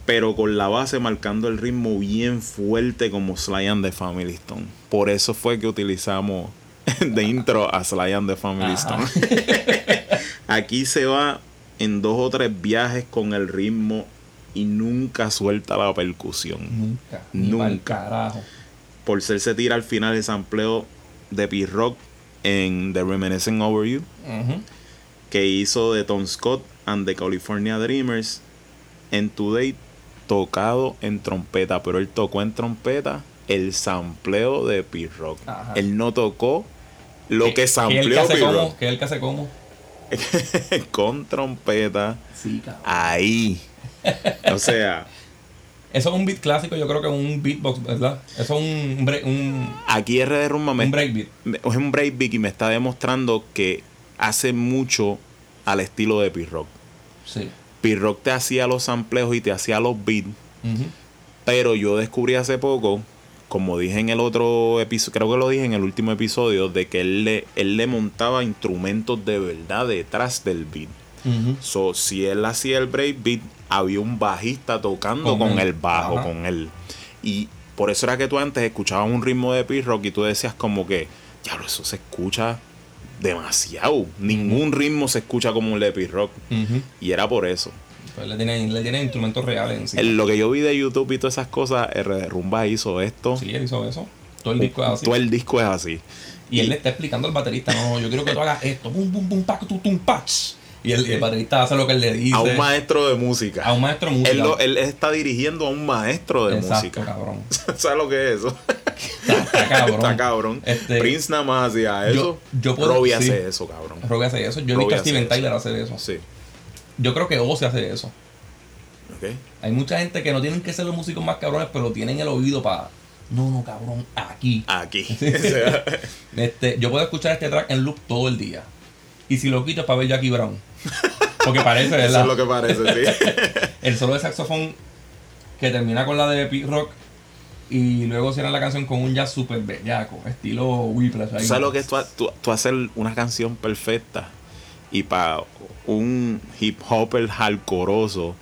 pero con la base marcando el ritmo bien fuerte como Sly and the Family Stone. Por eso fue que utilizamos de intro a Sly and the Family Ajá. Stone. Aquí se va en dos o tres viajes con el ritmo y nunca suelta la percusión. Nunca. Nunca. carajo. Por ser se tira al final el sampleo de P-Rock en The Reminiscing Over You, que hizo de Tom Scott and the California Dreamers en Today, tocado en trompeta, pero él tocó en trompeta el sampleo de P-Rock. Él no tocó lo que sampleó P-Rock que el que hace como. con trompeta. Sí, cabrón. Ahí. O sea, Eso es un beat clásico, yo creo que es un beatbox, ¿verdad? Eso es un, break, un, aquí R de Rumba me, un breakbeat. es un breakbeat y me está demostrando que hace mucho al estilo de P-Rock. Sí. P-Rock te hacía los sampleos y te hacía los beats, pero yo descubrí hace poco, como dije en el otro episodio, creo que lo dije en el último episodio, de que él le, él le montaba instrumentos de verdad detrás del beat. So, si él hacía el breakbeat, había un bajista tocando Con el bajo, con él. Y por eso era que tú antes escuchabas un ritmo de P-Rock y tú decías como que, diablo, eso se escucha demasiado. Ningún ritmo se escucha como de P-Rock. Ujú. Y era por eso. Pues le tienen, le tienen instrumentos reales encima. En lo que yo vi de YouTube y todas esas cosas, R Rumba hizo esto. Sí, él hizo eso. Todo el disco es así. Todo el disco es así. Y él le está explicando al baterista, no, yo quiero que tú hagas esto, bum, bum, bum, pac, tu, tum, pach. Y el, el baterista hace lo que él le dice. A un maestro de música. A un maestro de música. Él, lo- él está dirigiendo a un maestro de Exacto, música. cabrón. ¿Sabes lo que es eso? Está, está cabrón. Está cabrón. Este, Prince nada más hacía eso. yo puedo- Robbie sí. hace eso, cabrón. Robbie hace eso. Yo he visto a Steven. Tyler hacer eso. Sí. Yo creo que Ozzy hace eso. Ok. Hay mucha gente que no tienen que ser los músicos más cabrones, pero tienen el oído para. No, no, cabrón, aquí. Aquí. Este, yo puedo escuchar este track en loop todo el día. Y si lo quito es para ver Jackie Brown. Porque parece, eso ¿verdad? es lo que parece, sí. El solo de saxofón que termina con la de Pete Rock Y luego cierran la canción con un jazz super bellaco, estilo Whiplash. ahí. ¿Tú sabes lo que es tú, tú, tú hacer una canción perfecta? Y para un hip hopper hardcoreoso,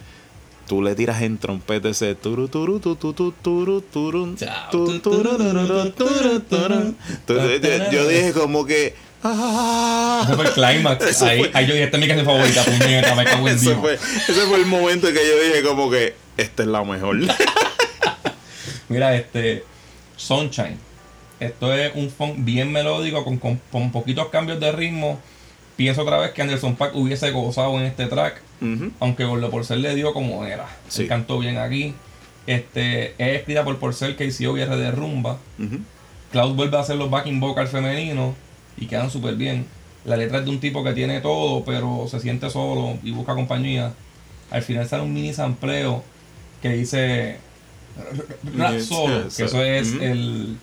tú le tiras en trompeta ese turu turu tu tu tu turu turu. Entonces, yo- dije como que. ah. Ese fue el climax. Eso Ahí, yo dije, esta es mi canción favorita, puñeta, me cago en Ese Dios. fue, ese fue el momento que yo dije como que esta es la mejor. Mira, este. Sunshine. Esto es un funk bien melódico con, con, con poquitos cambios de ritmo. Pienso otra vez que Anderson Paak hubiese gozado en este track. Aunque por lo Porcel le dio como era. Sí. Él cantó bien aquí. Este, es escrita por Porcel, KCO y R de Rumba. Ujú. Klaus vuelve a hacer los backing vocals femeninos y quedan súper bien. La letra es de un tipo que tiene todo, pero se siente solo y busca compañía. Al final sale un mini sampleo que dice rap solo, que eso es el.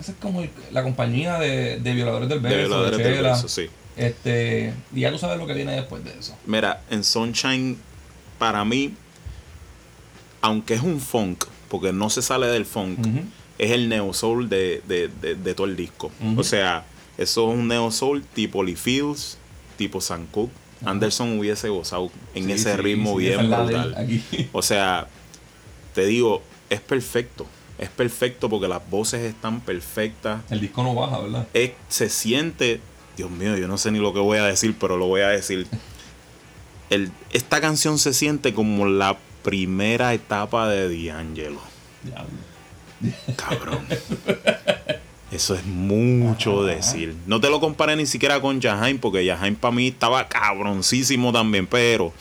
Esa es como el- la compañía de, de violadores del De verso, de, violadores del verso, sí. Este, y ya tú sabes lo que viene después de eso. Mira, en Sunshine, para mí, aunque es un funk, porque no se sale del funk, es el neo soul de, de, de, de todo el disco. O sea, eso es un neo soul tipo Lee Fields, tipo Sam Cooke. Anderson hubiese gozado en Sí, ese sí, ritmo sí, bien de brutal. O sea, te digo, es perfecto. Es perfecto porque las voces están perfectas. El disco no baja, ¿verdad? Es- se siente, Dios mío, yo no sé ni lo que voy a decir, pero lo voy a decir. El, esta canción se siente como la primera etapa de D'Angelo. Cabrón. Eso es mucho decir. No te lo comparé ni siquiera con Jahaim, porque Jahaim para mí estaba cabroncísimo también, pero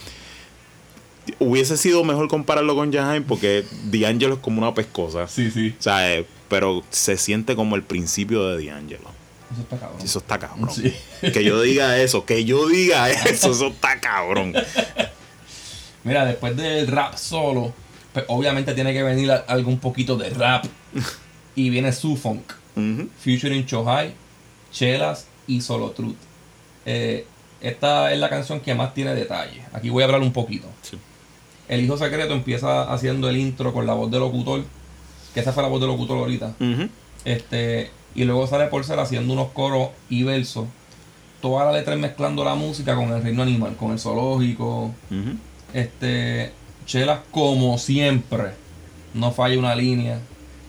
hubiese sido mejor compararlo con Jahaim porque D'Angelo es como una pescosa. Sí, sí. O sea, eh, pero se siente como el principio de D'Angelo. Eso está cabrón. Eso está cabrón. Sí. Que yo diga eso, que yo diga eso, eso está cabrón. Mira, después del rap solo, pues obviamente tiene que venir a- algo un poquito de rap. Y viene su funk, Ujú. featuring Chohai, Chelas y Solo Truth. Eh, esta es la canción que más tiene detalle. Aquí voy a hablar un poquito. Sí. El hijo secreto empieza haciendo el intro con la voz del locutor, que esa fue la voz del locutor ahorita. Este, y luego sale Porcel haciendo unos coros y versos. Toda la letra mezclando la música con el reino animal, con el zoológico. Ujú. Este, Chelas, como siempre, no falla una línea.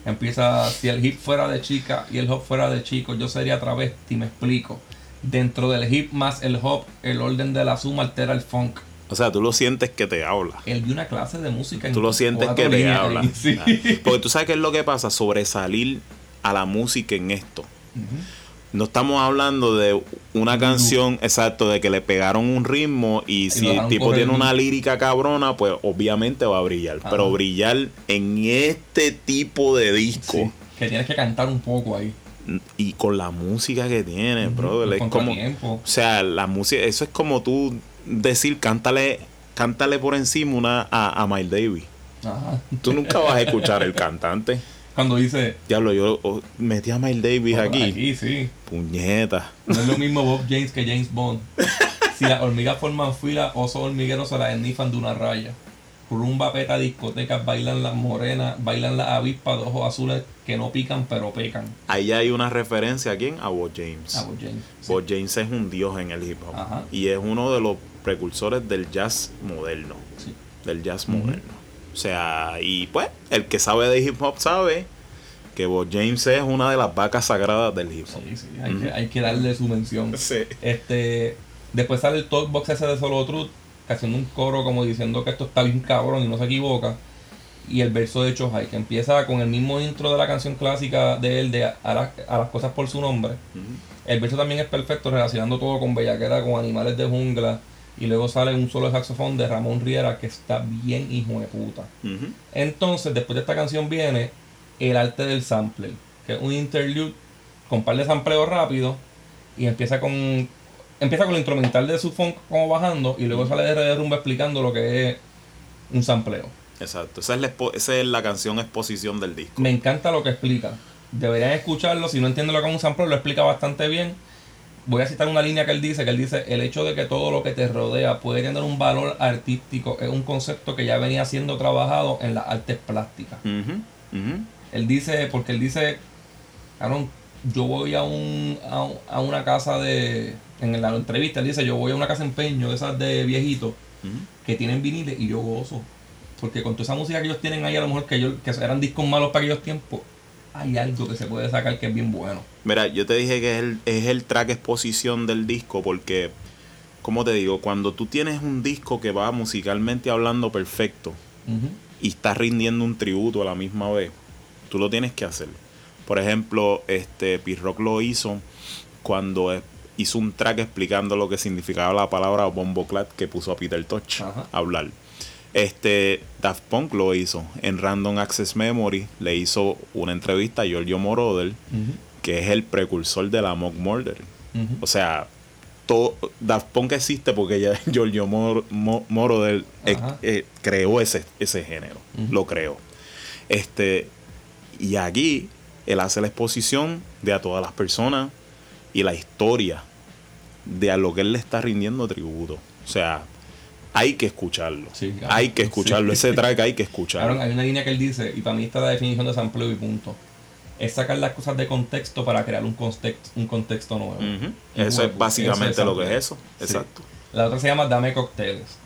Empieza, si el hip fuera de chica y el hop fuera de chico, yo sería travesti, me explico. Dentro del hip más el hop, el orden de la suma altera el funk. O sea, tú lo sientes que te habla. Él dio una clase de música en Tú lo sientes que te habla. ahí, Sí. Ah. Porque tú sabes qué es lo que pasa, sobresalir a la música en esto. No estamos hablando de una Un canción, exacto, de que le pegaron un ritmo y si el tipo tiene una lírica cabrona, pues obviamente va a brillar. Pero brillar en este tipo de disco Sí, que tienes que cantar un poco ahí. y con la música que tiene, brother, Los es como... contratiempos. O sea, la música, eso es como tú decir, cántale, cántale por encima una a, a Miles Davis. Ajá. Tú nunca vas a escuchar el cantante. Cuando dice Diablo, yo oh, metí a Miles Davis aquí. Aquí sí. Puñeta. No es lo mismo Bob James que James Bond. Si las hormigas forman fila, osos hormigueros se las ennifan de una raya. Rumba, peta, discotecas, bailan las morenas, bailan las avispas de ojos azules que no pican pero pecan. Ahí hay una referencia a quién? A Bob James. Ah, Bob James. Sí. Bob James es un dios en el hip hop. Ajá. Y es uno de los precursores del jazz moderno. Sí. Del jazz moderno. O sea, y pues, el que sabe de hip hop sabe que Bob James es una de las vacas sagradas del hip hop. Sí, sí, hay, que, hay que darle su mención. Sí. Este, después sale el talkbox ese de Solo Truth, haciendo un coro como diciendo que esto está bien cabrón y no se equivoca. Y el verso de Chohai, que empieza con el mismo intro de la canción clásica de él, de a, la- a las cosas por su nombre. El verso también es perfecto, relacionando todo con bellaquera, con animales de jungla. Y luego sale un solo de saxofón de Ramón Riera, que está bien hijo de puta. Entonces, después de esta canción viene el arte del sampler, que es un interlude con par de sampleos rápidos y empieza con empieza con el instrumental de su funk como bajando y luego sale de rumba explicando lo que es un sampleo. Exacto. Esa es, la, esa es la canción exposición del disco. Me encanta lo que explica. Deberían escucharlo, si no entienden lo que es un sampleo, lo explica bastante bien. Voy a citar una línea que él dice, que él dice, el hecho de que todo lo que te rodea puede tener un valor artístico es un concepto que ya venía siendo trabajado en las artes plásticas. Él dice, porque él dice, cabrón, yo voy a un, a, a una casa de, en la entrevista, él dice, yo voy a una casa de empeño de esas de viejitos que tienen viniles y yo gozo. Porque con toda esa música que ellos tienen ahí, a lo mejor que, ellos, que eran discos malos para aquellos tiempos, hay algo que se puede sacar que es bien bueno. Mira, yo te dije que es el, es el track exposición del disco porque, como te digo, cuando tú tienes un disco que va musicalmente hablando perfecto y estás rindiendo un tributo a la misma vez, tú lo tienes que hacer. Por ejemplo, este P-Rock lo hizo cuando eh, hizo un track explicando lo que significaba la palabra bomboclat que puso a Peter Ajá. a hablar. Este Daft Punk lo hizo en Random Access Memory, le hizo una entrevista a Giorgio Moroder, que es el precursor de la mock murder. O sea, todo, Daft Punk existe porque ya Giorgio Mor- Mo- Moroder eh, eh, creó ese, ese género, lo creó. Este, y aquí él hace la exposición de a todas las personas y la historia de a lo que él le está rindiendo tributo. O sea, hay que escucharlo. Sí, claro. hay que escucharlo. Sí. Ese track hay que escucharlo. hay una línea que él dice, y para mí está la definición de sampleo y punto. Es sacar las cosas de contexto para crear un contexto, un contexto nuevo. Eso es básicamente eso es lo que es eso. Sí. Exacto. La otra se llama Dame Cócteles.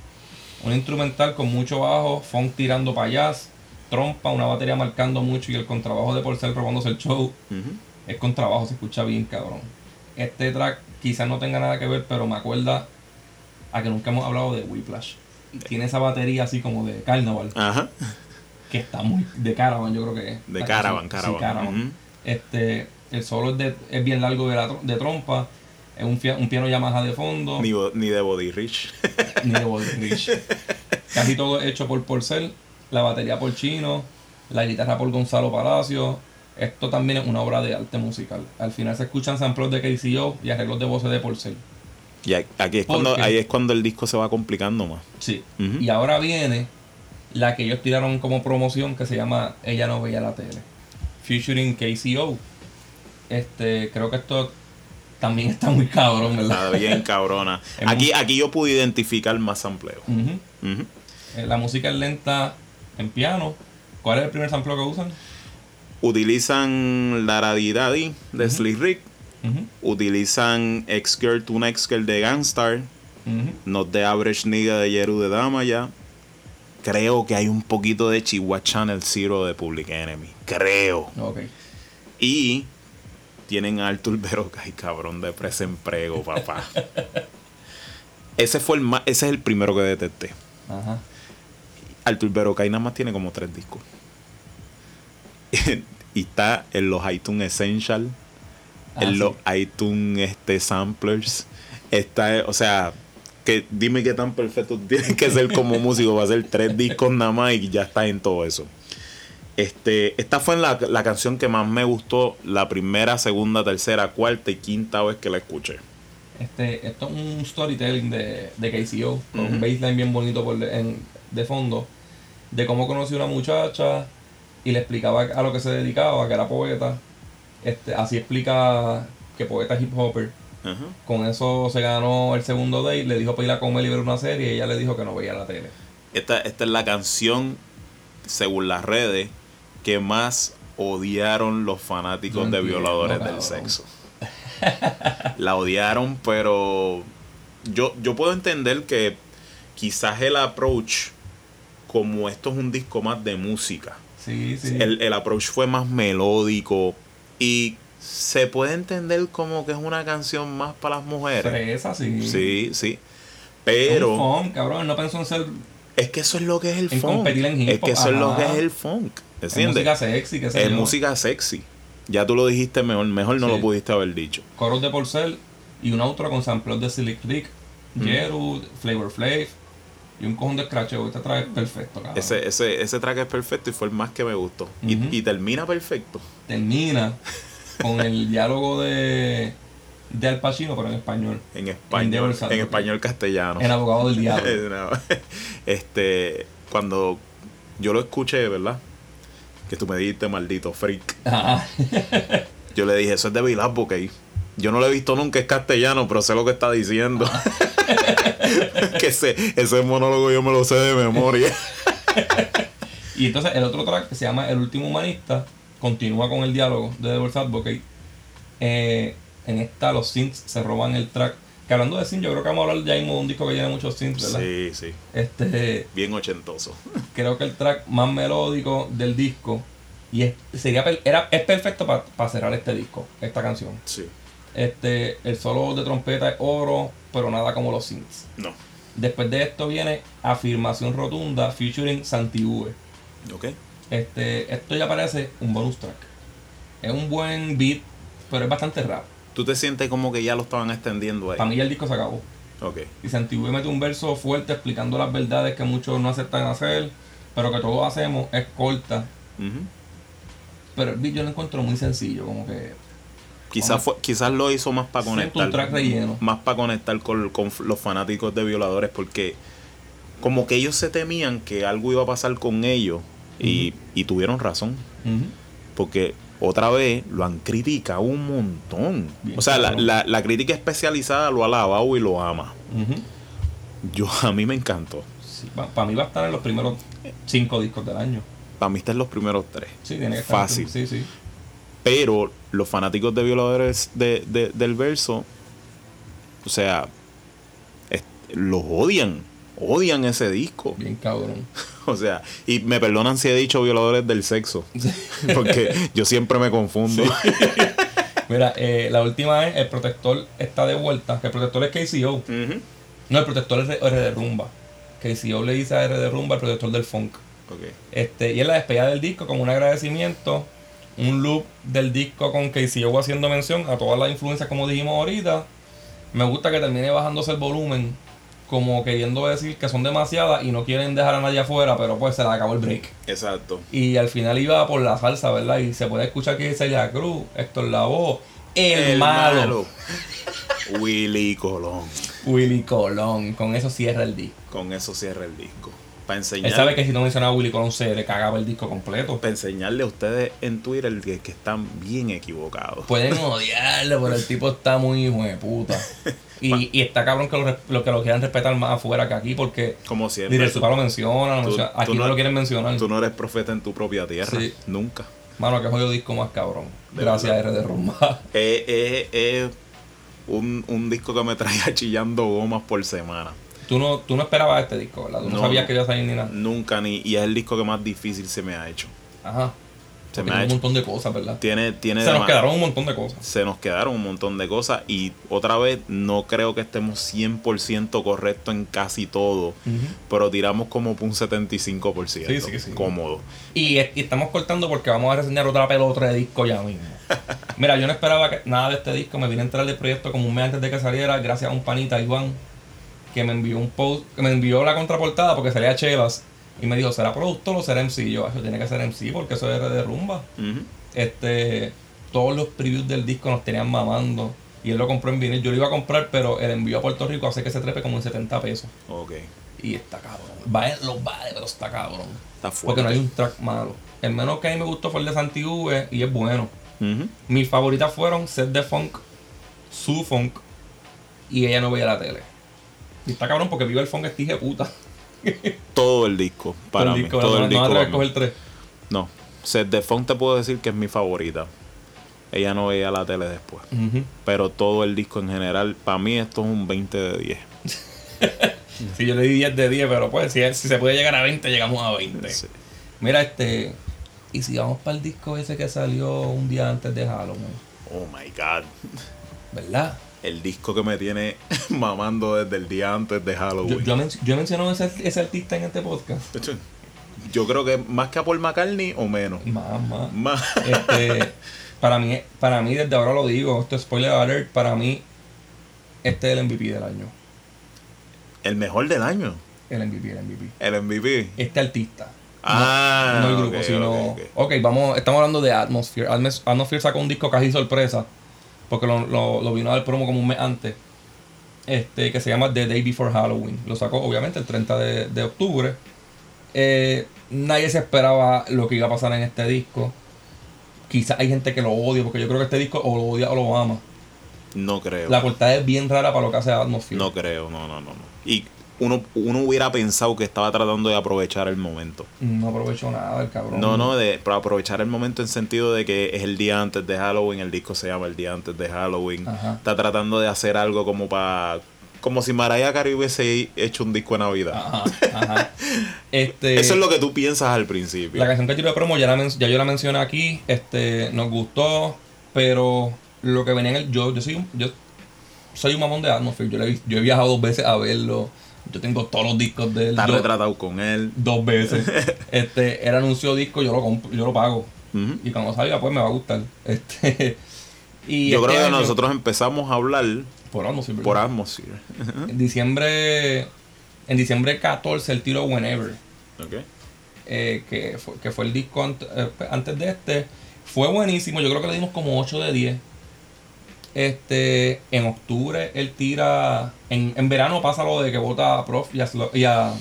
Un instrumental con mucho bajo, funk tirando para jazz, trompa, una batería marcando mucho y el contrabajo de Porcel robándose el show. Ujú. Es contrabajo, se escucha bien, cabrón. Este track quizás no tenga nada que ver, pero me acuerda a que nunca hemos hablado de Whiplash. Tiene esa batería así como de carnaval, Ajá. que está muy... De Caravan, yo creo que es. De Caravan, Caravan. Sí, Caravan. Este, el solo es, de- es bien largo de, la tro- de trompa, es un, un piano Yamaha de fondo. Ni, ni de Body Rich. ni de Body Rich. Casi todo hecho por Porcel, la batería por Chino, la guitarra por Gonzalo Palacio. Esto también es una obra de arte musical. Al final se escuchan samples de KCO y arreglos de voces de Porcel. Y aquí es ¿Por cuando, ahí es cuando el disco se va complicando más. Sí. Y ahora viene la que ellos tiraron como promoción que se llama Ella no veía la tele. Featuring KCO. Este, creo que esto también está muy cabrón, Está ¿verdad? bien cabrona. Aquí, aquí yo pude identificar más sampleo. Eh, La música es lenta en piano. ¿Cuál es el primer sampleo que usan? Utilizan la Daddy de. Slick Rick. Ujú, Utilizan X-Girl to Next Girl de Gangstar. ujú. Not the Average Nigga de Yeru de Damaya. Creo que hay un poquito de Chihuahua Channel Zero de Public Enemy. Creo. Y tienen a Arthur Verocay, cabrón de presemprego, papá. ese fue el más, ese es el primero que detecté. Ajá. Arthur nada más tiene como tres discos. y está en los iTunes Essential, Ah, en sí. los iTunes este, Samplers. Está, o sea, que dime qué tan perfecto tienes que ser como músico para hacer tres discos nada más y ya está en todo eso. Este, esta fue la, la canción que más me gustó la primera, segunda, tercera, cuarta y quinta vez que la escuché. Este, esto es un storytelling de, de KCO, con un Ujú. baseline bien bonito por de, en- de fondo, de cómo conoció a una muchacha y le explicaba a lo que se dedicaba, que era poeta. Este, así explica que poeta hip hopper. Con eso se ganó el segundo date, le dijo para ir a comer y ver una serie y ella le dijo que no veía la tele. Esta, esta es la canción, según las redes, que más odiaron los fanáticos de violadores del sexo. la odiaron, pero yo, yo puedo entender que quizás el approach, como esto es un disco más de música, Sí, sí. el, el approach fue más melódico y se puede entender como que es una canción más para las mujeres. Fresa, sí. Sí, sí. Es Pero... un funk, cabrón. No pensó en ser Es que eso es lo que es el En funk. competir en hip Es que eso es lo que es el funk. es ¿Entiendes? música sexy, que Es yo. música sexy. Ya tú lo dijiste mejor, mejor no Sí. lo pudiste haber dicho. coros de Porcel y un outro con samples de Rick, Mm. Jeru, Flavor Flav y un cojón de scratch. Este trae perfecto, cabrón. Ese, ese, ese track es perfecto y fue el más que me gustó. Y- termina perfecto. Termina con el diálogo de, de Al Pacino, pero en español. En español. En español castellano. El abogado del diablo. Este, cuando yo lo escuché, ¿verdad? Que tú me dijiste, maldito freak. Ajá. Yo le dije, eso es de Bill Advocate. Yo no lo he visto nunca, es castellano, pero sé lo que está diciendo. que ese, ese monólogo yo me lo sé de memoria. Y entonces el otro track que se llama El último humanista continúa con el diálogo de Devil's Advocate. Eh, en esta los synths se roban el track. Que hablando de synths, yo creo que vamos a hablar ya mismo de un disco que tiene muchos synths, ¿verdad? Sí, sí. Este, Bien ochentoso. creo que el track más melódico del disco y es, sería era, es perfecto para cerrar este disco, esta canción. Sí. Este, el solo de trompeta es oro, pero nada como los synths. No. Después de esto viene Afirmación Rotunda featuring Santi V. Ok. Este, esto ya parece un bonus track. Es un buen beat, pero es bastante rap. ¿Tú te sientes como que ya lo estaban extendiendo ahí? Para mí ya el disco se acabó. Ok. Y Santi V mete un verso fuerte explicando las verdades que muchos no aceptan hacer, pero que todos hacemos, es corta. Pero el beat yo lo encuentro muy sencillo, como que Quizás fue, quizás lo hizo más para conectar. un track relleno. Más para conectar con, con los fanáticos de violadores. Porque como que ellos se temían que algo iba a pasar con ellos. Y, y tuvieron razón. Porque otra vez lo han criticado un montón. Bien o sea, la, la- la crítica especializada lo ha alabado y lo ama. Yo a mí me encantó. para mí va a estar en los primeros cinco discos del año. Para mí está en los primeros tres. Sí, tiene que estar. Fácil. Sí, sí. Pero los fanáticos de violadores de, de- del verso, o sea, es- los odian. Odian ese disco. Bien cabrón. O sea, y me perdonan si he dicho violadores del sexo. Porque yo siempre me confundo. Mira, eh, la última es el protector está de vuelta. El protector es KCO. Ujú. No, el protector es R de rumba. KCO le dice a R de rumba el protector del funk. Este, y es la despedida del disco como un agradecimiento. Un loop del disco con KCO haciendo mención a todas las influencias como dijimos ahorita. Me gusta que termine bajándose el volumen. Como queriendo decir que son demasiadas y no quieren dejar a nadie afuera, pero pues se le acabó el break. Exacto. Y al final iba por la salsa, ¿verdad? Y se puede escuchar que dice Celia Cruz, Héctor Lavoe, el, malo, Willy Colón. Willy Colón. Con eso cierra el disco. Con eso cierra el disco. Para Él enseñar, sabe que si no mencionaba a Willy Colón se le cagaba el disco completo. para enseñarle a ustedes en Twitter que, que están bien equivocados. Pueden odiarlo, pero el tipo está muy hijo de puta. Y, y está cabrón que lo, que lo quieran respetar más afuera que aquí, porque Como siempre. Directo lo menciona, lo tú- menciona. aquí no, lo quieren mencionar. Tú no eres profeta en tu propia tierra. Sí. Nunca. Mano, que jodido disco más cabrón. De Gracias, verdad. R de Rumba. Es, es- es un, un disco que me traía chillando gomas por semana. Tú no, tú no esperabas este disco, ¿verdad? Tú no, No, sabías que iba a salir ni nada. Nunca ni. Y es el disco que más difícil se me ha hecho. Ajá. Se me ha tiene un hecho. montón de cosas, ¿verdad? Tiene, tiene Se nos quedaron un montón de cosas. se nos quedaron un montón de cosas y otra vez no creo que estemos 100% correctos en casi todo, pero tiramos como un 75%. Sí, sí, sí. Cómodo. Y, y estamos cortando porque vamos a reseñar otra pelota de disco ya mismo. Mira, yo no esperaba que nada de este disco. Me vine a entrar del proyecto como un mes antes de que saliera, gracias a un panita, Iván, que me envió un post, que me envió la contraportada porque salía Chelas. Y me dijo, ¿será productor o será MC? Y yo, eso tiene que ser MC porque eso es de rumba. Este, todos los previews del disco nos tenían mamando. Y él lo compró en vinil. Yo lo iba a comprar, pero el envío a Puerto Rico hace que se trepe como en 70 pesos. Ok. Y está cabrón. Vale, los vale, pero está cabrón. Está fuerte. Porque no hay un track malo. El menos que a mí me gustó fue el de Santi V y es bueno. Mis favoritas fueron Set de Funk, Su Funk y Ella no veía la tele. Y está cabrón porque vive el funk este de puta. Todo el disco, para Todo el mí. disco, todo no, el disco. mí. coger tres. No. Set de Funk te puedo decir que es mi favorita. Ella no veía la tele después. Ujú. Pero todo el disco en general, para mí esto es un 20 de 10. Si yo le di 10 de 10, pero pues si, si se puede llegar a 20, llegamos a 20. Sí. Mira este. Y si vamos para el disco ese que salió un día antes de Halloween, Oh my God. ¿verdad? El disco que me tiene mamando desde el día antes de Yo, Halloween. yo, men- yo he mencionado ese, ese artista en este podcast. Yo creo que más que a Paul McCartney o menos. Más, más. Más. Este, para mí, para mí, desde ahora lo digo, esto es spoiler alert, para mí, este es el MVP del año. El mejor del año. El MVP, el MVP. El MVP. Este artista. Ah, no el grupo, sino. ok, ok, ok. vamos, estamos hablando de Atmosphere. Atmos- Atmosphere sacó un disco casi sorpresa. Porque lo, lo, vino a dar promo como un mes antes. Este, que se llama The Day Before Halloween. Lo sacó, obviamente, el 30 de, de octubre. Eh, nadie se esperaba lo que iba a pasar en este disco. Quizás hay gente que lo odia, porque yo creo que este disco o lo odia o lo ama. No creo. La portada es bien rara para lo que hace Atmosphere. No creo, no, no, no. no. Y uno, uno hubiera pensado que estaba tratando de aprovechar el momento. No aprovechó nada el cabrón. No, no, de para aprovechar el momento en sentido de que es el día antes de Halloween, el disco se llama el día antes de Halloween. Ajá. Está tratando de hacer algo como para como si Mariah Carey hubiese hecho un disco de Navidad. Ajá, ajá. Este, Eso es lo que tú piensas al principio. La canción que tiró de promo ya, la ya yo la mencioné aquí. Este, nos gustó, pero lo que venía en el. Yo, yo soy un. Yo soy un mamón de Atmosphere. Yo, le he- yo he viajado dos veces a verlo. Yo tengo todos los discos de él. Está Yo- retratado con él. dos veces. este, él anunció disco, yo lo compro, yo lo pago. Y cuando salga, pues me va a gustar. Este. Y Yo este creo que año- nosotros empezamos a hablar Por Atmosphere. por. Atmosphere. En diciembre. En diciembre 14 el tiro Whenever. Ok. eh, que, fue, que fue el disco ant- eh, antes de este. Fue buenísimo, yo creo que le dimos como 8 de 10. Este, en octubre él tira. En, en verano pasa lo de que vota a Prof y a, y a,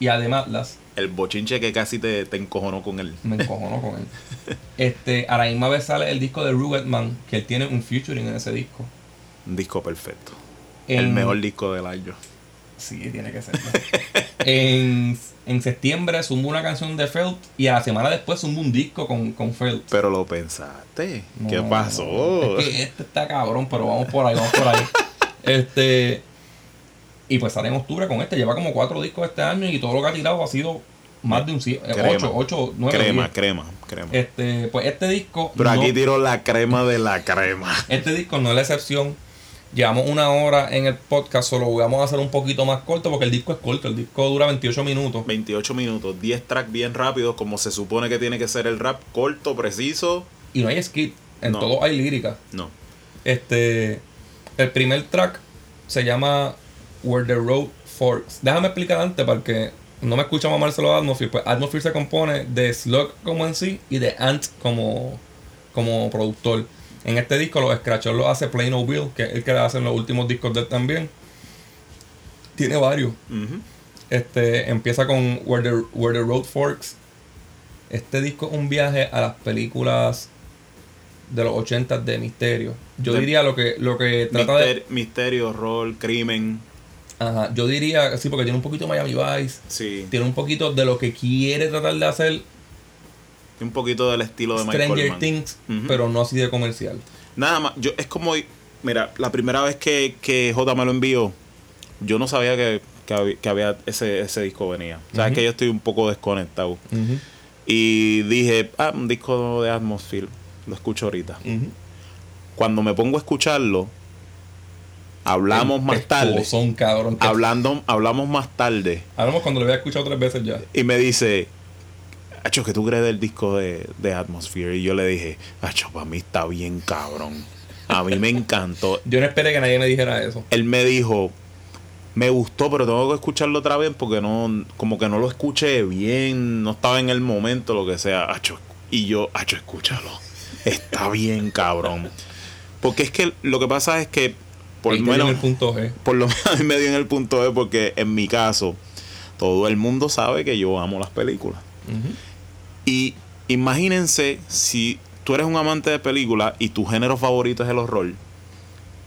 y a. El bochinche que casi te, te encojonó con él. Me encojono con él. Este, a la misma vez sale el disco de Ruggedman, que él tiene un featuring en ese disco. Un disco perfecto. El mejor disco del año. Sí, tiene que ser. en, en septiembre sumó una canción de Felt y a la semana después sumó un disco con, con Felt. Pero lo pensaste. ¿Qué pasó? Es que este está cabrón, pero vamos por ahí, vamos por ahí. este. Y pues sale en octubre con este. Lleva como cuatro discos este año y todo lo que ha tirado ha sido más de un cien- eh, Crema. ocho, ocho, nueve. crema, diez. crema, crema. Este, pues este disco. Pero no- aquí tiró la crema de la crema. Este disco no es la excepción. Llevamos una hora en el podcast, solo vamos a hacer un poquito más corto porque el disco es corto. El disco dura 28 minutos. 28 minutos, 10 tracks bien rápidos, como se supone que tiene que ser el rap, corto, preciso. Y no hay skit. En No. todo hay lírica. No. Este. El primer track se llama Where the Road Forks. Déjame explicar antes para que no me escucha mamárselo a Atmosphere. Pues Atmosphere se compone de Slug como en sí y de Ant como, como productor. En este disco los scratchers los hace Plain Old Bill, que es el que hace en los últimos discos de él también. Tiene varios. Este empieza con Where the, Where the Road Forks. Este disco es un viaje a las películas de los 80 de misterio. Yo De- diría lo que lo que trata de Mister- Misterio, rol, crimen. Ajá, yo diría sí porque tiene un poquito de Miami Vice, Sí. tiene un poquito de lo que quiere tratar de hacer Un poquito del estilo de Stranger. Things, pero no así de comercial. Nada más, yo es como, mira, la primera vez que, que J me lo envió, yo no sabía que, que había, que había ese, ese disco venía. Sabes Ujú. que yo estoy un poco desconectado. Y dije, ah, un disco de Atmosphere, lo escucho ahorita. Cuando me pongo a escucharlo, hablamos más tarde. Son cabrón. Hablando, hablamos más tarde. Hablamos cuando lo había escuchado tres veces ya. Y me dice, Acho, ¿qué tú crees del disco de, de Atmosphere? Y yo le dije, Acho, para mí está bien cabrón. A mí me encantó. Yo no esperé que nadie me dijera eso. Él me dijo, me gustó, pero tengo que escucharlo otra vez porque no, como que no lo escuché bien, no estaba en el momento, lo que sea. Acho, y yo, Acho, escúchalo. Está bien cabrón. Porque es que lo que pasa es que, por lo menos, el punto G. por lo menos a mí me dio en el punto de porque en mi caso, todo el mundo sabe que yo amo las películas. Ujú. Y imagínense si tú eres un amante de películas y tu género favorito es el horror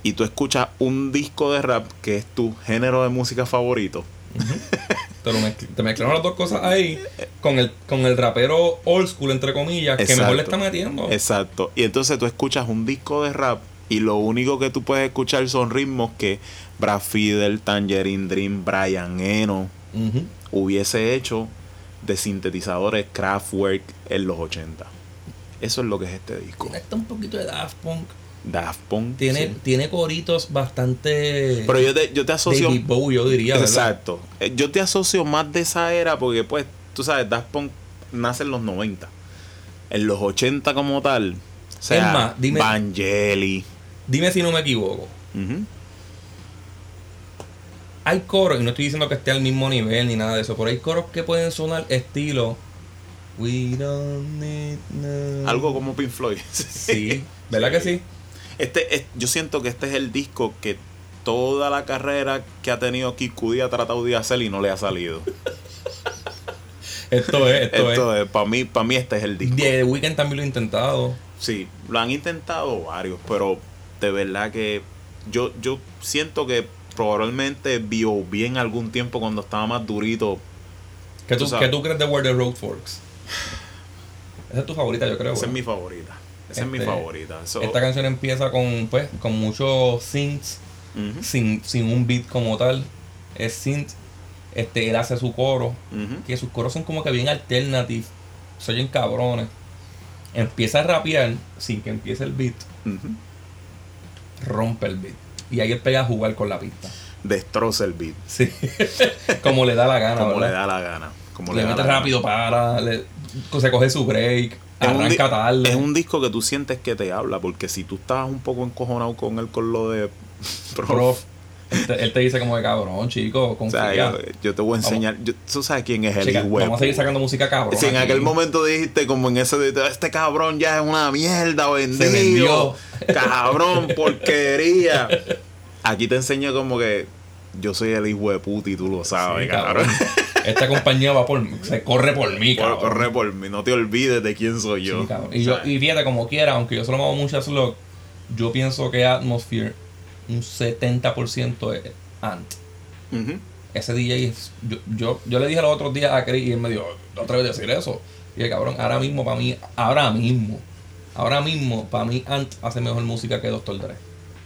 y tú escuchas un disco de rap que es tu género de música favorito. Te, lo mezcl- te mezclaron las dos cosas ahí con el, con el rapero old school, entre comillas, que mejor le está metiendo. Exacto. Y entonces tú escuchas un disco de rap y lo único que tú puedes escuchar son ritmos que Brad Fidel, Tangerine Dream, Brian Eno hubiese hecho de sintetizadores Kraftwerk en los 80. Eso es lo que es este disco. Conecta un poquito de Daft Punk. Daft Punk. Tiene, sí. tiene coritos bastante. Pero yo te, yo te asocio. David Bowie, yo diría. Exacto. Eh, Yo te asocio más de esa era porque, pues, tú sabes, Daft Punk nace en los 90. En los 80 como tal. O sea, Es más, dime- Vangelis. Dime si no me equivoco. Ujú. Hay coros, y no estoy diciendo que esté al mismo nivel ni nada de eso, pero hay coros que pueden sonar estilo. We don't need no. Algo como Pink Floyd. Sí, ¿verdad que sí? Este, es- yo siento que este es el disco que toda la carrera que ha tenido Kid Cudi ha tratado de hacer y no le ha salido. Esto es, esto, Esto es, para mí, para mí este es el es. disco. The Weeknd también lo ha intentado. Sí, lo han intentado varios, pero de verdad que yo, yo siento que probablemente vio bien algún tiempo cuando estaba más durito. ¿Qué tú, Tú sabes. ¿Qué tú crees de Where the Road Forks? Esa es tu favorita, yo creo. Esa es mi favorita. Esa es mi Este, favorita. So, Esta canción empieza con, pues, con muchos synths, sin, sin un beat como tal. Es synth. Este, él hace su coro. Que sus coros son como que bien alternative. Se oyen cabrones. Empieza a rapear sin que empiece el beat. Rompe el beat. Y ahí él pega a jugar con la pista. Destroza el beat. Sí. como le da la gana, Como le da la gana. Como le mete gana. rápido, para, le- se coge su break, Es un, tarde. es un disco que tú sientes que te habla, porque si tú estabas un poco encojonado con él con lo de Prof, prof. Él te, él te dice como de cabrón, chico, o confía. sea, yo, yo te voy a enseñar, yo- tú sabes quién es el de vamos a seguir sacando música cabrón. Si en aquí. aquel momento dijiste como en ese este cabrón ya es una mierda vendido. vendió. Cabrón, porquería. Aquí te enseño como que yo soy el hijo de puta y tú lo sabes, Sí, cabrón. Esta compañía va por se corre por mí, cabrón. corre por mí, no te olvides de quién soy yo. Sí. Y, yo, y fíjate, como quiera, aunque yo solo me hago mucho a Slug, yo pienso que Atmosphere, un 70% es Ant. Ese DJ, es- yo, yo, yo le dije los otros días a Chris y él me dijo, ¿no atreves a decir eso? Y dije, cabrón, ahora mismo para mí, ahora mismo, ahora mismo, para mí Ant hace mejor música que Doctor Dre.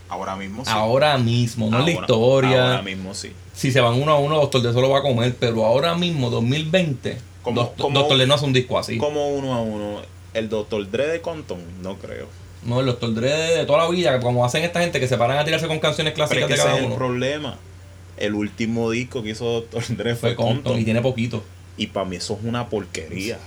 Ahora mismo sí. Ahora mismo, no es la Ahora- historia. Ahora mismo sí. Si se van uno a uno, Doctor Dre solo va a comer, pero ahora mismo, 2020, Como- Doc- como- Doctor Dre no hace un disco así. Como uno a uno. El Dr. Dre de Compton, no creo. No, el Doctor Dre de toda la vida, como hacen esta gente que se paran a tirarse con canciones Pero es clásicas que de ese cada es el problema. El último disco que hizo Dr. Dre fue, Fue Compton Compton. y tiene poquito. Y para mí eso es una porquería.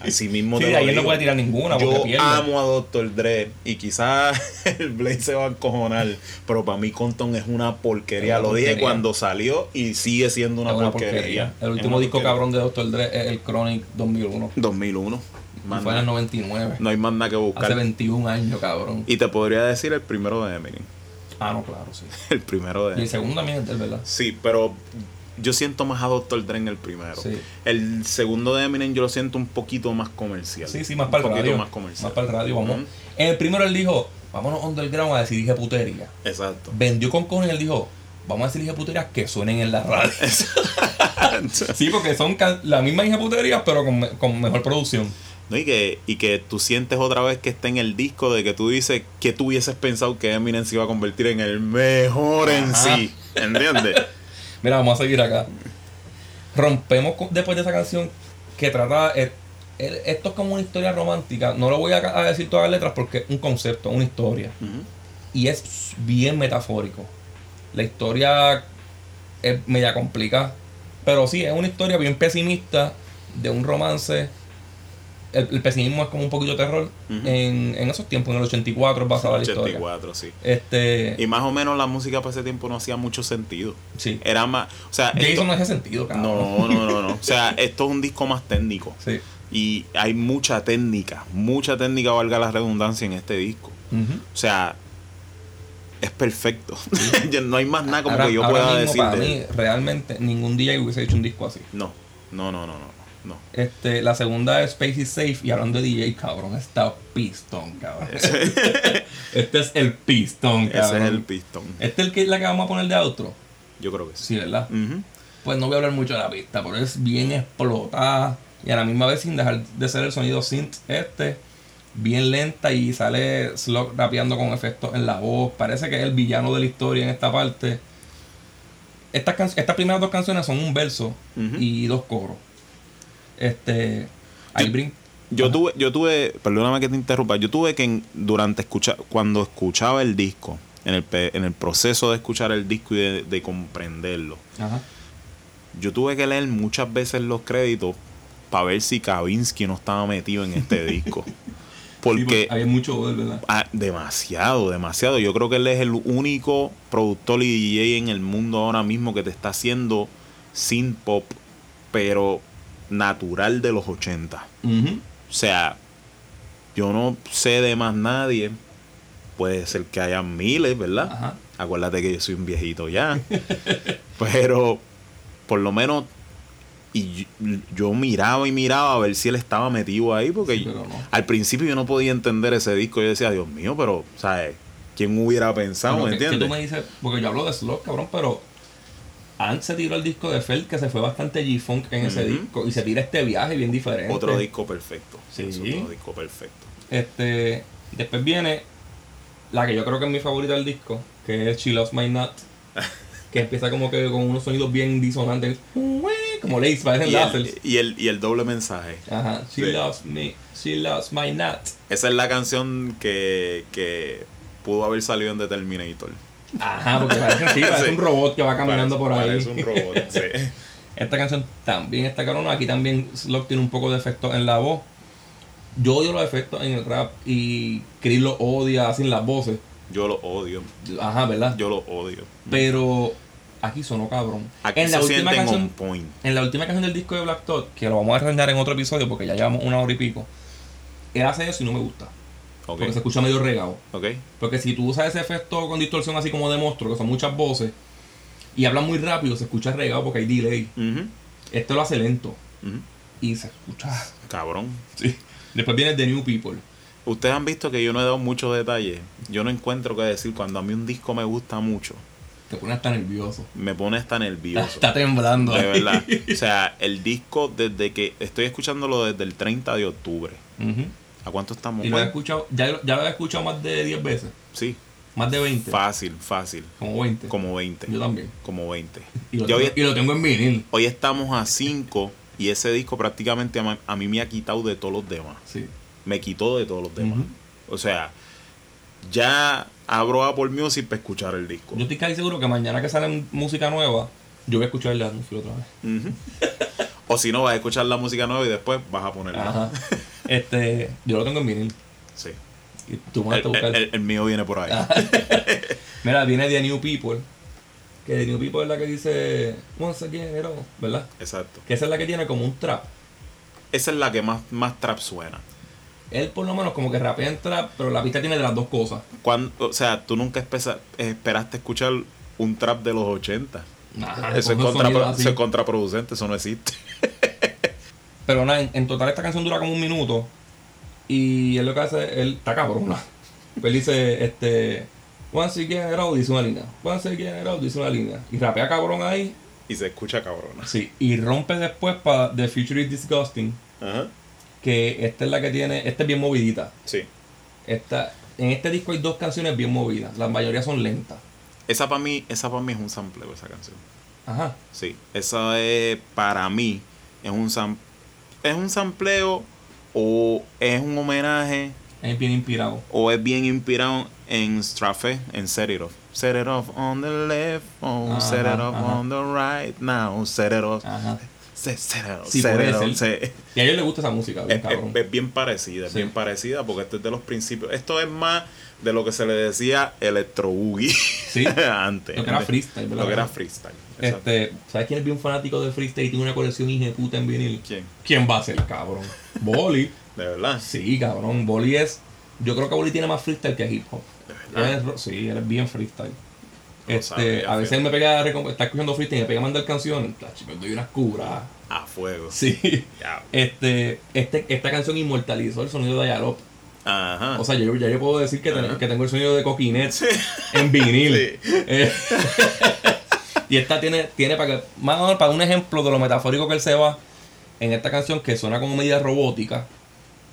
Así mismo Sí, te lo ahí él no digo. puede tirar ninguna porque Yo pierde. amo a Dr. Dre y quizás el Blade se va a encojonar, pero para mí Compton es una porquería. Es una Lo dije cuando salió y sigue siendo una, porquería. El último disco porquería. cabrón de Doctor Dre es el Chronic 2001. 2001. Más fue en el nada. 99. No hay más nada que buscar. Hace 21 años, cabrón. Y te podría decir el primero de Eminem. Ah, no, claro, sí. El primero de Y el Eminem. segundo también es del verdad. Sí, pero yo siento más a Dr. Dre en el primero. Sí. El segundo de Eminem yo lo siento un poquito más comercial. Sí, sí, más para el Un poquito radio. más comercial. Más para el radio, vamos. En el primero él dijo, vámonos underground a decir dije putería. Exacto. Vendió con cojones y él dijo, vamos a decir dije puterías que suenen en la radio. sí, porque son can- la misma dije puterías, pero con, con mejor producción. No, y, que, y que tú sientes otra vez que está en el disco de que tú dices que tú hubieses pensado que Eminem se iba a convertir en el mejor en sí. ¿Entiendes? Mira, vamos a seguir acá. Rompemos después de esa canción que trata. eh, esto es como una historia romántica. No lo voy a, a decir todas las letras porque es un concepto, una historia. Y es bien metafórico. La historia es media complicada. Pero sí, es una historia bien pesimista de un romance. El, el pesimismo es como un poquito terror. En, en esos tiempos, en el 84 es basada la historia. 84, sí. Este. Y más o menos la música para ese tiempo no hacía mucho sentido. sí. Era más. O sea, esto- Jason no hace sentido, cabrón. no, no, no, no. O sea, esto es un disco más técnico. Sí. Y hay mucha técnica, mucha técnica, valga la redundancia, en este disco. O sea, es perfecto. No hay más nada como Ahora- que yo pueda decir para de mí, realmente, ningún DJ hubiese hecho un disco así. No, no, no, no, no, no. Este, la segunda es Space is Safe. Y hablando de DJ, cabrón, está pistón, cabrón. este es el pistón, Ese cabrón. es el pistón. Este es el que la que vamos a poner de outro. Yo creo que sí. Sí, ¿verdad? Pues no voy a hablar mucho de la pista, pero es bien explotada. Y a la misma vez sin dejar de ser el sonido synth este. Bien lenta y sale Slug rapeando con efectos en la voz. Parece que es el villano de la historia en esta parte. Estas, estas primeras dos canciones son un verso y dos coros. Este. Ahí Yo- brin- Yo Ajá. tuve, yo tuve, perdóname que te interrumpa, yo tuve que en- durante escuchar, cuando escuchaba el disco, en el, en el proceso de escuchar el disco y de, de comprenderlo, Ajá. yo tuve que leer muchas veces los créditos para ver si Kavinsky no estaba metido en este disco. Sí, Porque hay mucho de él, ¿verdad? ah, demasiado, demasiado. Yo creo que él es el único productor y DJ en el mundo ahora mismo que te está haciendo synth pop, pero natural de los 80. Ujú. O sea, yo no sé de más nadie. Puede ser que haya miles, ¿verdad? Ajá. Acuérdate que yo soy un viejito ya. Pero, por lo menos, y yo, yo miraba y miraba a ver si él estaba metido ahí, porque Sí, pero no. al principio yo no podía entender ese disco. Yo decía, Dios mío, pero, ¿sabes? ¿Quién hubiera pensado, me entiendes? tú me dices, porque yo hablo de slot, cabrón, pero antes se tiró el disco de Feld que se fue bastante G-Funk en ese disco y se tira este viaje bien diferente. Otro disco perfecto. Sí. Es otro disco perfecto. Este, después viene la que yo creo que es mi favorita del disco, que es She Loves My Nut. que empieza como que con unos sonidos bien disonantes. Como Lace, parecen Y el, y, el, y el doble mensaje. Ajá. She Sí. loves me. She loves my nut. Esa es la canción que, que pudo haber salido en The Terminator. Ajá, porque parece, sí, parece Sí. un robot que va caminando por ahí. Parece un robot, sí. Esta canción también está carona. Aquí también Slug tiene un poco de efecto en la voz. Yo odio los efectos en el rap y Chris lo odia sin las voces. Yo lo odio. Ajá, ¿verdad? Yo lo odio. Pero aquí sonó cabrón. Aquí en se la última canción, on point. en la última canción del disco de Black Thought, que lo vamos a reseñar en otro episodio porque ya llevamos una hora y pico. Él hace eso y no me gusta. Porque se escucha medio regado. Porque si tú usas ese efecto con distorsión así como de monstruo, que son muchas voces, y hablan muy rápido, se escucha regado porque hay delay. Ujú, Este lo hace lento y se escucha. Cabrón. Sí. Después viene The New People. Ustedes han visto que yo no he dado muchos detalles. Yo no encuentro qué decir. Cuando a mí un disco me gusta mucho, Te pone hasta nervioso. me pone hasta Está, nervioso. está temblando. De ahí. verdad. O sea, el disco desde que estoy escuchándolo desde el 30 de octubre. Ujú. ¿A cuánto estamos? Y lo he escuchado, ya, lo- ya lo he escuchado más de 10 veces. Sí. Más de 20. Fácil, fácil. como 20. Como 20. Yo también. Como 20. Y lo, tengo, hoy, y lo tengo en vinil. hoy estamos a 5 y ese disco prácticamente a, mí me ha quitado de todos los demás. Sí. Me quitó de todos los demás. O sea, ya abro Apple Music para escuchar el disco. Yo estoy casi seguro que mañana que sale música nueva, yo voy a escuchar el Atmosphere otra vez. O si no, vas a escuchar la música nueva y después vas a ponerla. Ajá. Este, yo lo tengo en vinil. Sí. Y tú vas El, a buscar. el- el- el mío viene por ahí. Mira, viene The New People. Que The New People es la que dice Once again, it all", ¿verdad? Exacto. Que esa es la que tiene como un trap. Esa es la que más, más trap suena. Él por lo menos como que rapea en trap, pero la pista tiene de las dos cosas. Cuando, o sea, tú nunca espesa- esperaste escuchar un trap de los 80. Ajá, Eso es, contra- eso es contraproducente, eso no existe. Pero nada, en, en total esta canción dura como un minuto. Y él lo que hace, él está cabrona. Él dice, este, once again all, dice una línea. Once again all, dice una línea. Y rapea cabrón ahí. Y se escucha cabrona. Sí. Y rompe después para The Future is Disgusting. Ajá. Que esta es la que tiene, esta es bien movidita. Sí. Esta, en este disco hay dos canciones bien movidas. La mayoría son lentas. Esa para mí, esa para mí es un sampleo, esa canción. Ajá. Sí. Esa es, para mí, es un sam es un sampleo o es un homenaje Es bien inspirado. o es bien inspirado en Strafe, en Set It Off. Set it off on the left, oh, Ajá, set it off ajá. on the right, now, set it off. Ajá. Set, set it off, Sí, set it off, set- Y a ellos les gusta esa música, bien Es, es- es bien parecida, es Sí. bien parecida porque esto es de los principios. Esto es más de lo que se le decía electro boogie Sí. antes. Lo que era freestyle, ¿verdad? Lo que era freestyle. Exacto. Este, ¿sabes quién es bien fanático de freestyle y tiene una colección puta en vinil? ¿Quién? ¿Quién va a ser, cabrón? Boli. De verdad. Sí, cabrón. Boli es. Yo creo que Boli tiene más freestyle que hip hop. De verdad. es sí, él es bien freestyle. Este, a veces él me pega, está escuchando freestyle y me pega a mandar canciones. Me doy unas curas. A fuego. Sí. Este, este, esta canción inmortalizó el sonido de Ayalop. Ajá. O sea, yo, ya yo puedo decir que, ten- que tengo el sonido de Coquinet en vinil. Sí. Eh, y esta tiene, tiene para que, más o menos para un ejemplo de lo metafórico que él se va en esta canción que suena como media robótica.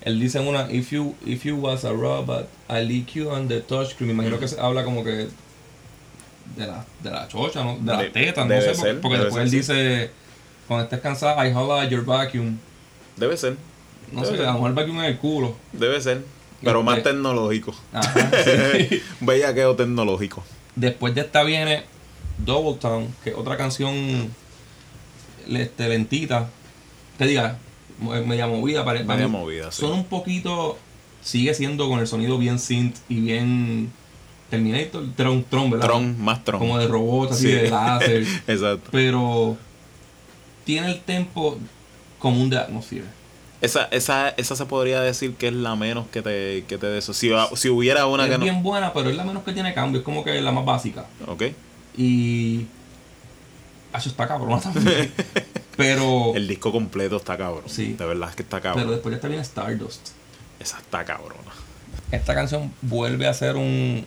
Él dice en una, if you, if you was a robot, I lick you on the touchscreen. Me imagino que se habla como que de la, de la chocha, ¿no? de De- las tetas, no sé, porque- ser, porque debe después él dice, cuando estés cansada, I holla your vacuum. Debe ser. No Debe sé, ser. a lo mejor el vacuum en el culo. Debe ser. Pero más tecnológico. Ajá, sí. Bellaqueo tecnológico. Después de esta viene Double Town, que es otra canción este, lentita. Que diga, mo- media movida. Para, Media mí movida, sí. Son un poquito. Sigue siendo con el sonido bien synth y bien. Terminator, Tron, Tron, ¿verdad? Tron, más Tron. Como de robot, así Sí. de láser. Exacto. pero. Tiene el tempo común de Atmosphere. Esa, esa, esa se podría decir que es la menos que te, que te de eso. Si, si hubiera una es que no. bien buena, pero es la menos que tiene cambio. Es como que la más básica. Ok. Y. Eso está cabrón también. pero. El disco completo está cabrón. Sí. De verdad es que está Pero cabrón. después ya está bien Stardust. Esa está cabrona. Esta canción vuelve a ser un,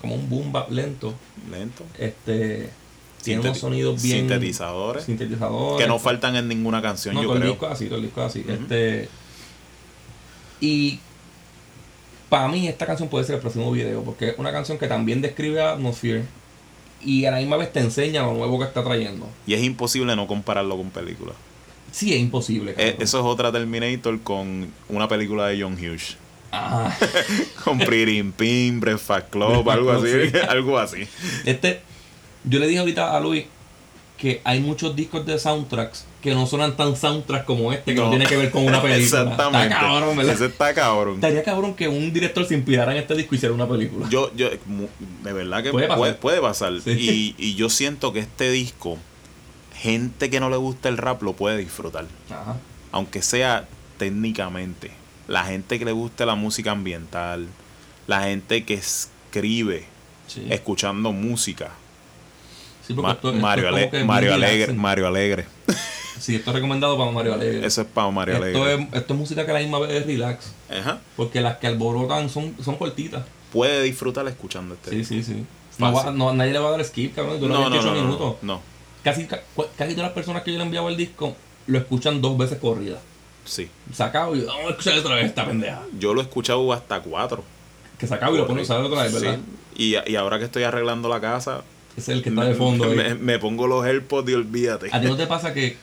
como un boom bap lento. Lento. Este tiene unos sonidos bien Sintetizadores. sintetizadores. Que no faltan en ninguna canción, No, yo todo el creo. disco así, todo el disco es así. Ujú. Este y para mí esta canción puede ser el próximo video porque es una canción que también describe a Atmosphere y a la misma vez te enseña lo nuevo que está trayendo. Y es imposible no compararlo con películas. Sí, es imposible. Eh, eso es otra Terminator con una película de John Hughes. Ajá. Con Pretty in Pink, Breakfast Club, algo así. Sí. algo así. Este, yo le dije ahorita a Luis que hay muchos discos de soundtracks que no suenan tan soundtracks como este, que no, No. tiene que ver con una película. Exactamente. Está cabrón, ¿verdad? Ese está cabrón. Estaría cabrón que un director se inspirara en este disco y hiciera una película. Yo, yo, de verdad que Puede pasar. puede pasar. Sí. Y, y yo siento que este disco, gente que no le gusta el rap lo puede disfrutar. Ajá. Aunque sea técnicamente. La gente que le guste la música ambiental, la gente que escribe Sí. escuchando música. Sí, porque Ma- esto- esto Mario, Ale- Mario Alegre. Mario Alegre. Sí, esto es recomendado para Mario Alegre. Eso es para Mario esto, Alegre. es, esto es música que a la misma vez es relax. Ajá. Porque las que alborotan son, son cortitas. Puede disfrutar escuchando este Sí, sí, sí. No Fácil. va- no, nadie le va a dar skip, cabrón. Dura No, no, 28 no, minutos. no. Casi, casi todas las personas que yo le he enviado el disco lo escuchan dos veces corrida. Sí. Sacado y vamos a escuchar otra vez esta pendeja. Yo lo he escuchado hasta cuatro. Que sacado y lo pone a usar otra vez, ¿verdad? Sí. Y, y ahora que estoy arreglando la casa, es el que está de fondo. ahí. me, me pongo los AirPods y olvídate. ¿A ti no te pasa que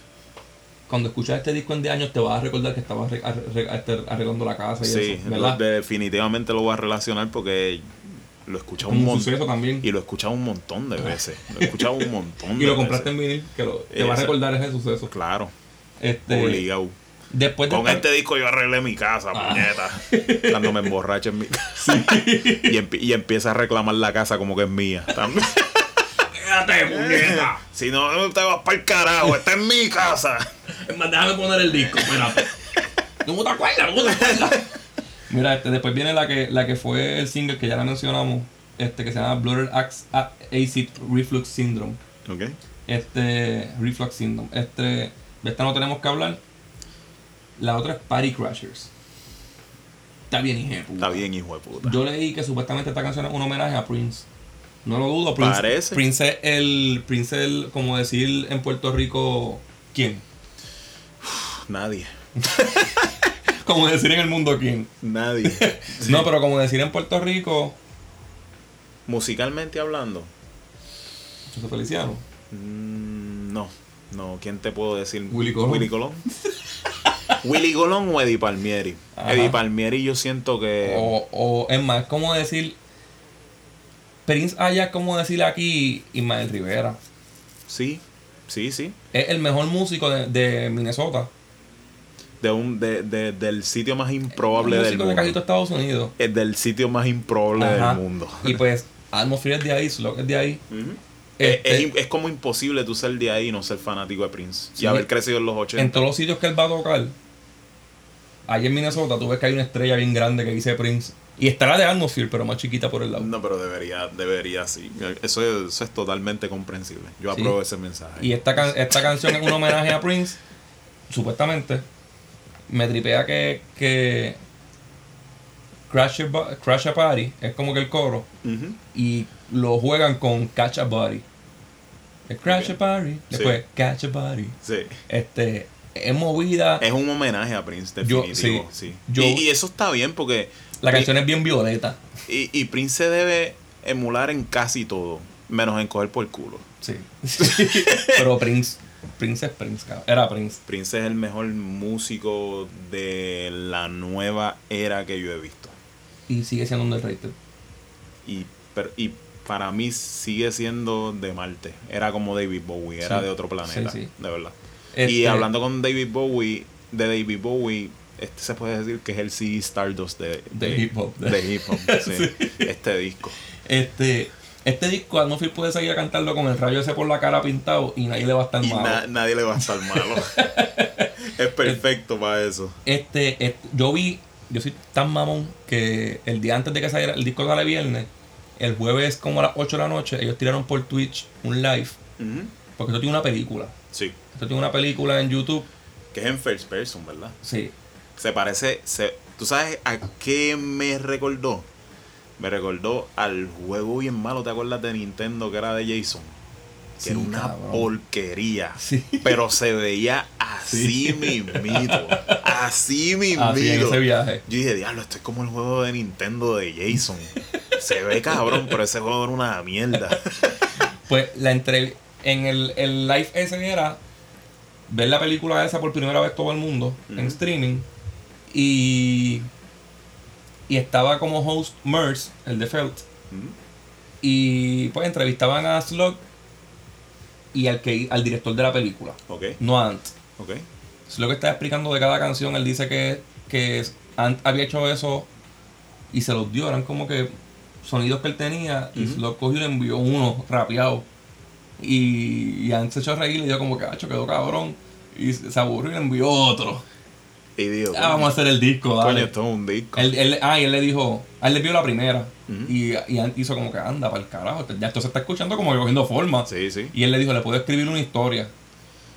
cuando escuchas este disco en 10 años te vas a recordar que estabas arre- arre- arre- arreglando la casa y Sí, eso, ¿verdad? lo- definitivamente lo voy a relacionar porque lo he escuchado un montón. también. Y lo he escuchado un montón de veces. Lo he escuchado un montón de Y lo compraste en veces. vinil, que lo, te va a recordar ese suceso. Claro, Este, obligado. después de Con estar- este disco yo arreglé mi casa, Ah. puñeta. Cuando me emborracho en mi casa. y, y empieza a reclamar la casa como que es mía. También. ¡Quédate, puñeta! si no, te vas para el carajo. Esta es mi casa. Es más, déjame poner el disco, espérate. No te acuerdas, no te acuerdas. Mira, este, después viene la que, la que fue el single que ya la mencionamos, este, que se llama A- Acid Reflux Syndrome. Ok. Este, Reflux Syndrome. Este, de esta no tenemos que hablar. La otra es Party Crashers. Está bien, de puta. Está bien, hijo de puta. Yo leí que supuestamente esta canción es un homenaje a Prince. No lo dudo, Prince. Parece. Prince es el. Prince el, como decir en Puerto Rico. ¿Quién? Nadie. Como decir en el mundo quién. Nadie. No, pero como decir en Puerto Rico. Musicalmente hablando. José Feliciano. Mm, no, no, ¿quién te puedo decir? Willy Colón. Willy Colón. Willy o Eddie Palmieri. Ajá. Eddie Palmieri yo siento que O, o es más, como decir. Prince allá es como decir aquí Ismael Rivera. sí, sí, sí. Es el mejor músico de, de Minnesota. De un, de, de- del sitio más improbable del músico de casi todo mundo. Estados Unidos. Es del sitio más improbable Ajá. del mundo. Y pues, Atmosphere es de ahí, Slug es de ahí. Ujú. Este, es, es- es como imposible tú ser de ahí y no ser fanático de Prince. Sí. y haber crecido en los 80. en todos los sitios que él va a tocar, ahí en Minnesota, tú ves que hay una estrella bien grande que dice Prince. Y está la de Atmosphere, pero más chiquita por el lado. No, pero debería, debería sí. Eso es, eso es totalmente comprensible. Yo Sí. apruebo ese mensaje. Y esta, can- esta canción es un homenaje a Prince, supuestamente. Me tripea que, que Crash, a, Crash a Party es como que el coro. Y lo juegan con Catch a Body. Crash a Party, después Catch a Body. Sí. Este, es movida. Es un homenaje a Prince, Yo- definitivo. sí. sí. Yo- y, y eso está bien porque. La canción es bien violeta. Y, y Prince se debe emular en casi todo, menos en coger por culo. Sí. Pero Prince, Prince es Prince, cabrón. Era Prince. Prince es el mejor músico de la nueva era que yo he visto. Y sigue siendo underrated. Y, per- y para mí sigue siendo de Marte. Era como David Bowie, era Sí. de otro planeta, Sí, sí. de verdad. Y Este, hablando con David Bowie, de David Bowie, este se puede decir que es el CD Stardust de, De hip hop. de hip hop, sí. Este disco. Este, este disco, Atmosphere puede seguir a cantarlo con el rayo ese por la cara pintado y nadie le va a estar Y malo. na- nadie le va a estar malo. es perfecto para eso. Este, este, yo vi, yo soy tan mamón que el día antes de que saliera, el disco sale viernes, el jueves como a las 8 de la noche, ellos tiraron por Twitch un live, porque esto tiene una película. Sí. Esto tiene una película en YouTube. Que es en first person, ¿verdad? Sí. Se parece. Se, ¿Tú sabes a qué me recordó? Me recordó al juego bien malo, ¿te acuerdas de Nintendo que era de Jason? Que Sí, era una cabrón. porquería. Sí. Pero se veía así Sí. mismito. Así mismito. Así en ese viaje. Yo dije, diablo, esto es como el juego de Nintendo de Jason. Se ve cabrón, pero ese juego era una mierda. Pues la entre en el, el live ese era ver la película esa por primera vez todo el mundo en streaming y y estaba como host Merce, el de Felt, y pues entrevistaban a Slug y al que al director de la película, ok, no a Ant. ok. Slug está explicando de cada canción, él dice que, que Ant había hecho eso y se los dio, eran como que sonidos que él tenía y. Slug cogió y le envió uno rapeado. Y, y Ant se echó a reír y le dio como que, hacho, quedó cabrón. Y se aburrió y le envió otro. Y digo, Ah, vamos a hacer el disco, coño, dale. esto es un disco. Él, él- ah, y él le dijo, a él le vio la primera. Y, y hizo como que anda para el carajo. Ya esto se está escuchando como que cogiendo forma. Sí, sí. Y él le dijo, le puedo escribir una historia.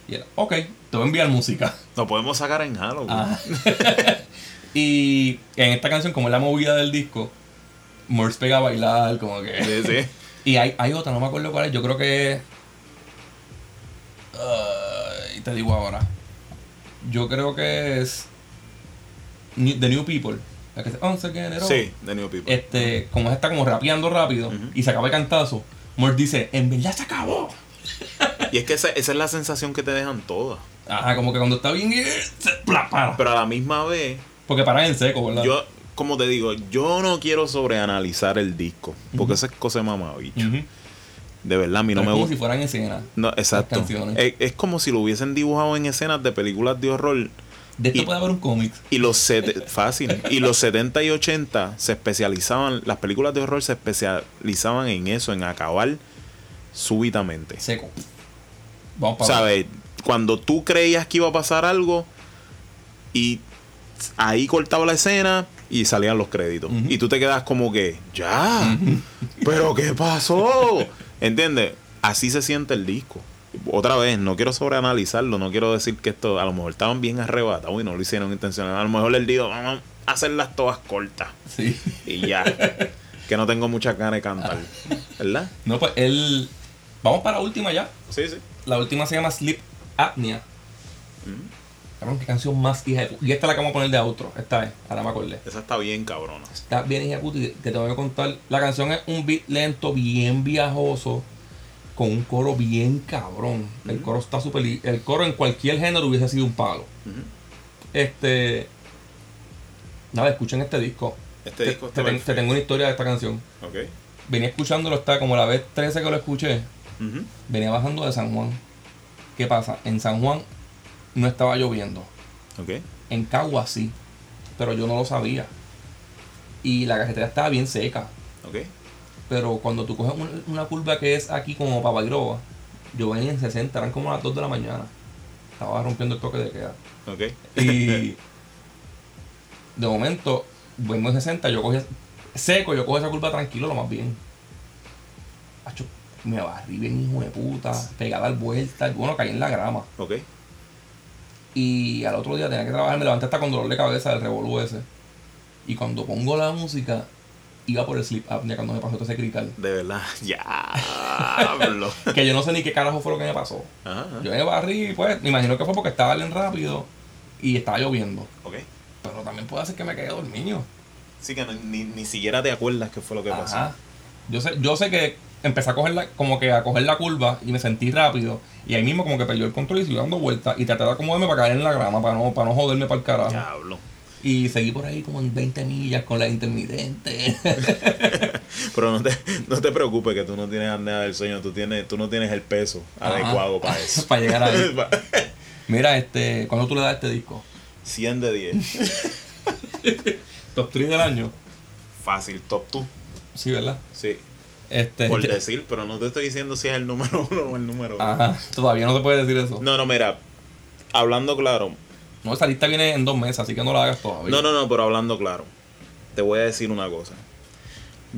Y él, ok, te voy a enviar música. Lo podemos sacar en Halloween. Ah. y en esta canción, como es la movida del disco, Morse pega a bailar, como que. Sí, sí. Y hay, hay otra, no me acuerdo cuál es, yo creo que. Ay, te digo ahora. Yo creo que es. The New People. La que se, "Once again it all". Sí, The New People. Este, como está como rapeando rápido y se acaba el cantazo, Morse dice: En verdad se acabó. Y es que esa, esa es la sensación que te dejan todas. Ajá, como que cuando está bien, eh, se para. Pero a la misma vez, Porque paran en seco, ¿verdad? yo, como te digo, yo no quiero sobreanalizar el disco. Porque esa es cosa de mamabicho. Ujú. De verdad, a mí no me es como gusta. si fueran escenas. No, exacto. Es, es como si lo hubiesen dibujado en escenas de películas de horror. De esto Y- puede haber un cómic. Y los sete- fácil. Y los 70 y 80 se especializaban, las películas de horror se especializaban en eso, en acabar súbitamente. Seco. Vamos para ¿Sabes? Cuando tú creías que iba a pasar algo y ahí cortaba la escena y salían los créditos. Y tú te quedas como que, ya, pero ¿qué pasó? ¿Entiendes? Así se siente el disco. Otra vez, no quiero sobreanalizarlo, no quiero decir que esto a lo mejor estaban bien arrebatados y no lo hicieron intencional. A lo mejor les digo, vamos a hacerlas todas cortas Sí. y ya. que no tengo mucha ganas de cantar. ¿Verdad? No, pues él. Vamos para la última ya. Sí, sí. La última se llama Sleep Apnea. Cabrón, qué canción más hija de puta. Y esta es la que vamos a poner de outro. Esta es, ahora me acordé. Esa está bien cabrona. Está bien hija de puta y te tengo que contar. La canción es un beat lento, bien viajoso. Con un coro bien cabrón. El coro está súper. El coro en cualquier género hubiese sido un palo. Ujú. Este. Nada, escuchen este disco. Este Te- disco te, está ten- te tengo una historia de esta canción. Ok. Venía escuchándolo, está como la vez 13 que lo escuché. Venía bajando de San Juan. ¿Qué pasa? En San Juan no estaba lloviendo. Ok. En Cagua sí. Pero yo no lo sabía. Y la carretera estaba bien seca. Ok. Pero cuando tú coges un- una curva que es aquí como para Bairoa, yo venía en 60, eran como las 2 de la mañana. Estaba rompiendo el toque de queda. Ok. Y de momento, vengo en 60, yo cogí seco, yo cojo esa curva tranquilo, lo más bien. Acho, me barrí bien, hijo de puta, pegada al vuelta, bueno, caí en la grama. Ok. Y al otro día tenía que trabajar, me levanté hasta con dolor de cabeza del revolú ese. Y cuando pongo la música, iba por el sleep apnea cuando me pasó todo ese crical. De verdad. Ya. Que yo no sé ni qué carajo fue lo que me pasó. Ajá, ajá. Yo me barrí, pues, me imagino que fue porque estaba bien rápido y estaba lloviendo. Ok. Pero también puede ser que me quedé dormido. Sí que no- ni, ni siquiera te acuerdas qué fue lo que pasó. Yo sé, yo sé que empecé a coger la, como que a coger la curva y me sentí rápido. Y ahí mismo como que perdió el control y siguió dando vueltas. Y traté de acomodarme para caer en la grama, para no, para no joderme para el carajo. Diablo. Y seguí por ahí como en 20 millas con la intermitente. Pero no te, no te preocupes que tú no tienes apnea del sueño, tú tienes, tú no tienes el peso Ajá. adecuado para eso. para llegar ahí. Mira, este, ¿cuándo tú le das este disco? 100 de 10. Top 3 del año. Fácil, top 2. Sí, ¿verdad? Sí. Este, Por decir, pero no te estoy diciendo si es el número uno o el número dos. Ajá, todavía no te puede decir eso. No. No, no, mira. Hablando claro. esa lista viene en dos meses, así que no la hagas todavía. No, no, no, pero hablando claro. Te voy a decir una cosa.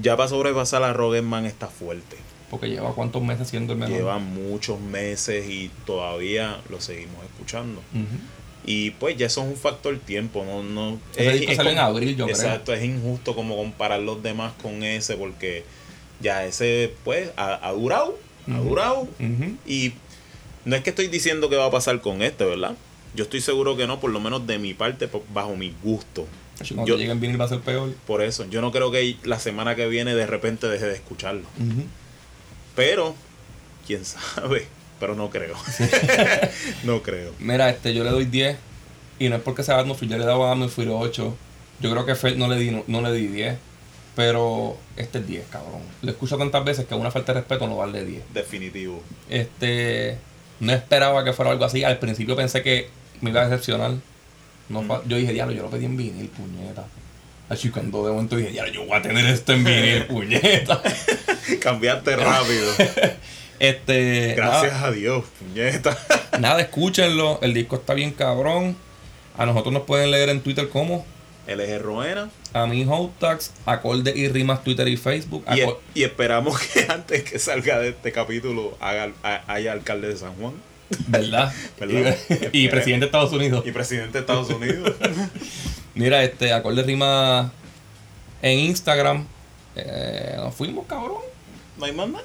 Ya para sobrepasar a Rogerman está fuerte. Porque lleva cuántos meses siendo el mejor. Lleva muchos meses y todavía lo seguimos escuchando. Ujú. Y pues ya eso es un factor tiempo, no, no. Disco salió en abril, yo creo. Exacto, es injusto como comparar los demás con ese, porque ya ese, pues, ha, ha durado, ha Ujú. durado. Y no es que estoy diciendo que va a pasar con este, ¿verdad? Yo estoy seguro que no, por lo menos de mi parte, bajo mi gusto. Cuando Yo- llegue en vinil va a ser peor. Por eso, yo no creo que la semana que viene de repente deje de escucharlo. Pero, quién sabe. Pero no creo. no creo. Mira, este, yo le doy 10. Y no es porque sea Atmosphere, yo le daba a Atmosphere 8. Yo creo que Felt no le di, no, no le di 10. Pero este es 10, cabrón. Lo escucho tantas veces que una falta de respeto no darle 10. Definitivo. Este, no esperaba que fuera algo así. Al principio pensé que me iba a decepcionar. No fue- yo dije, diablo, yo lo pedí en vinil, puñeta. Así cuando de momento dije, diablo, yo voy a tener esto en vinil, puñeta. Cambiaste rápido. Este, Gracias nada, a Dios, puñeta. nada, escúchenlo. El disco está bien cabrón. A nosotros nos pueden leer en Twitter como LG Roena. a mi Hotax, acorde y rimas Twitter y Facebook. Y, esperamos que antes que salga de este capítulo haga, ha- haya alcalde de San Juan ¿Verdad? ¿Verdad? Y, y presidente de Estados Unidos. y presidente de Estados Unidos. Mira, este, acorde rima en Instagram. Eh, nos fuimos, cabrón. ¿No hay más nada?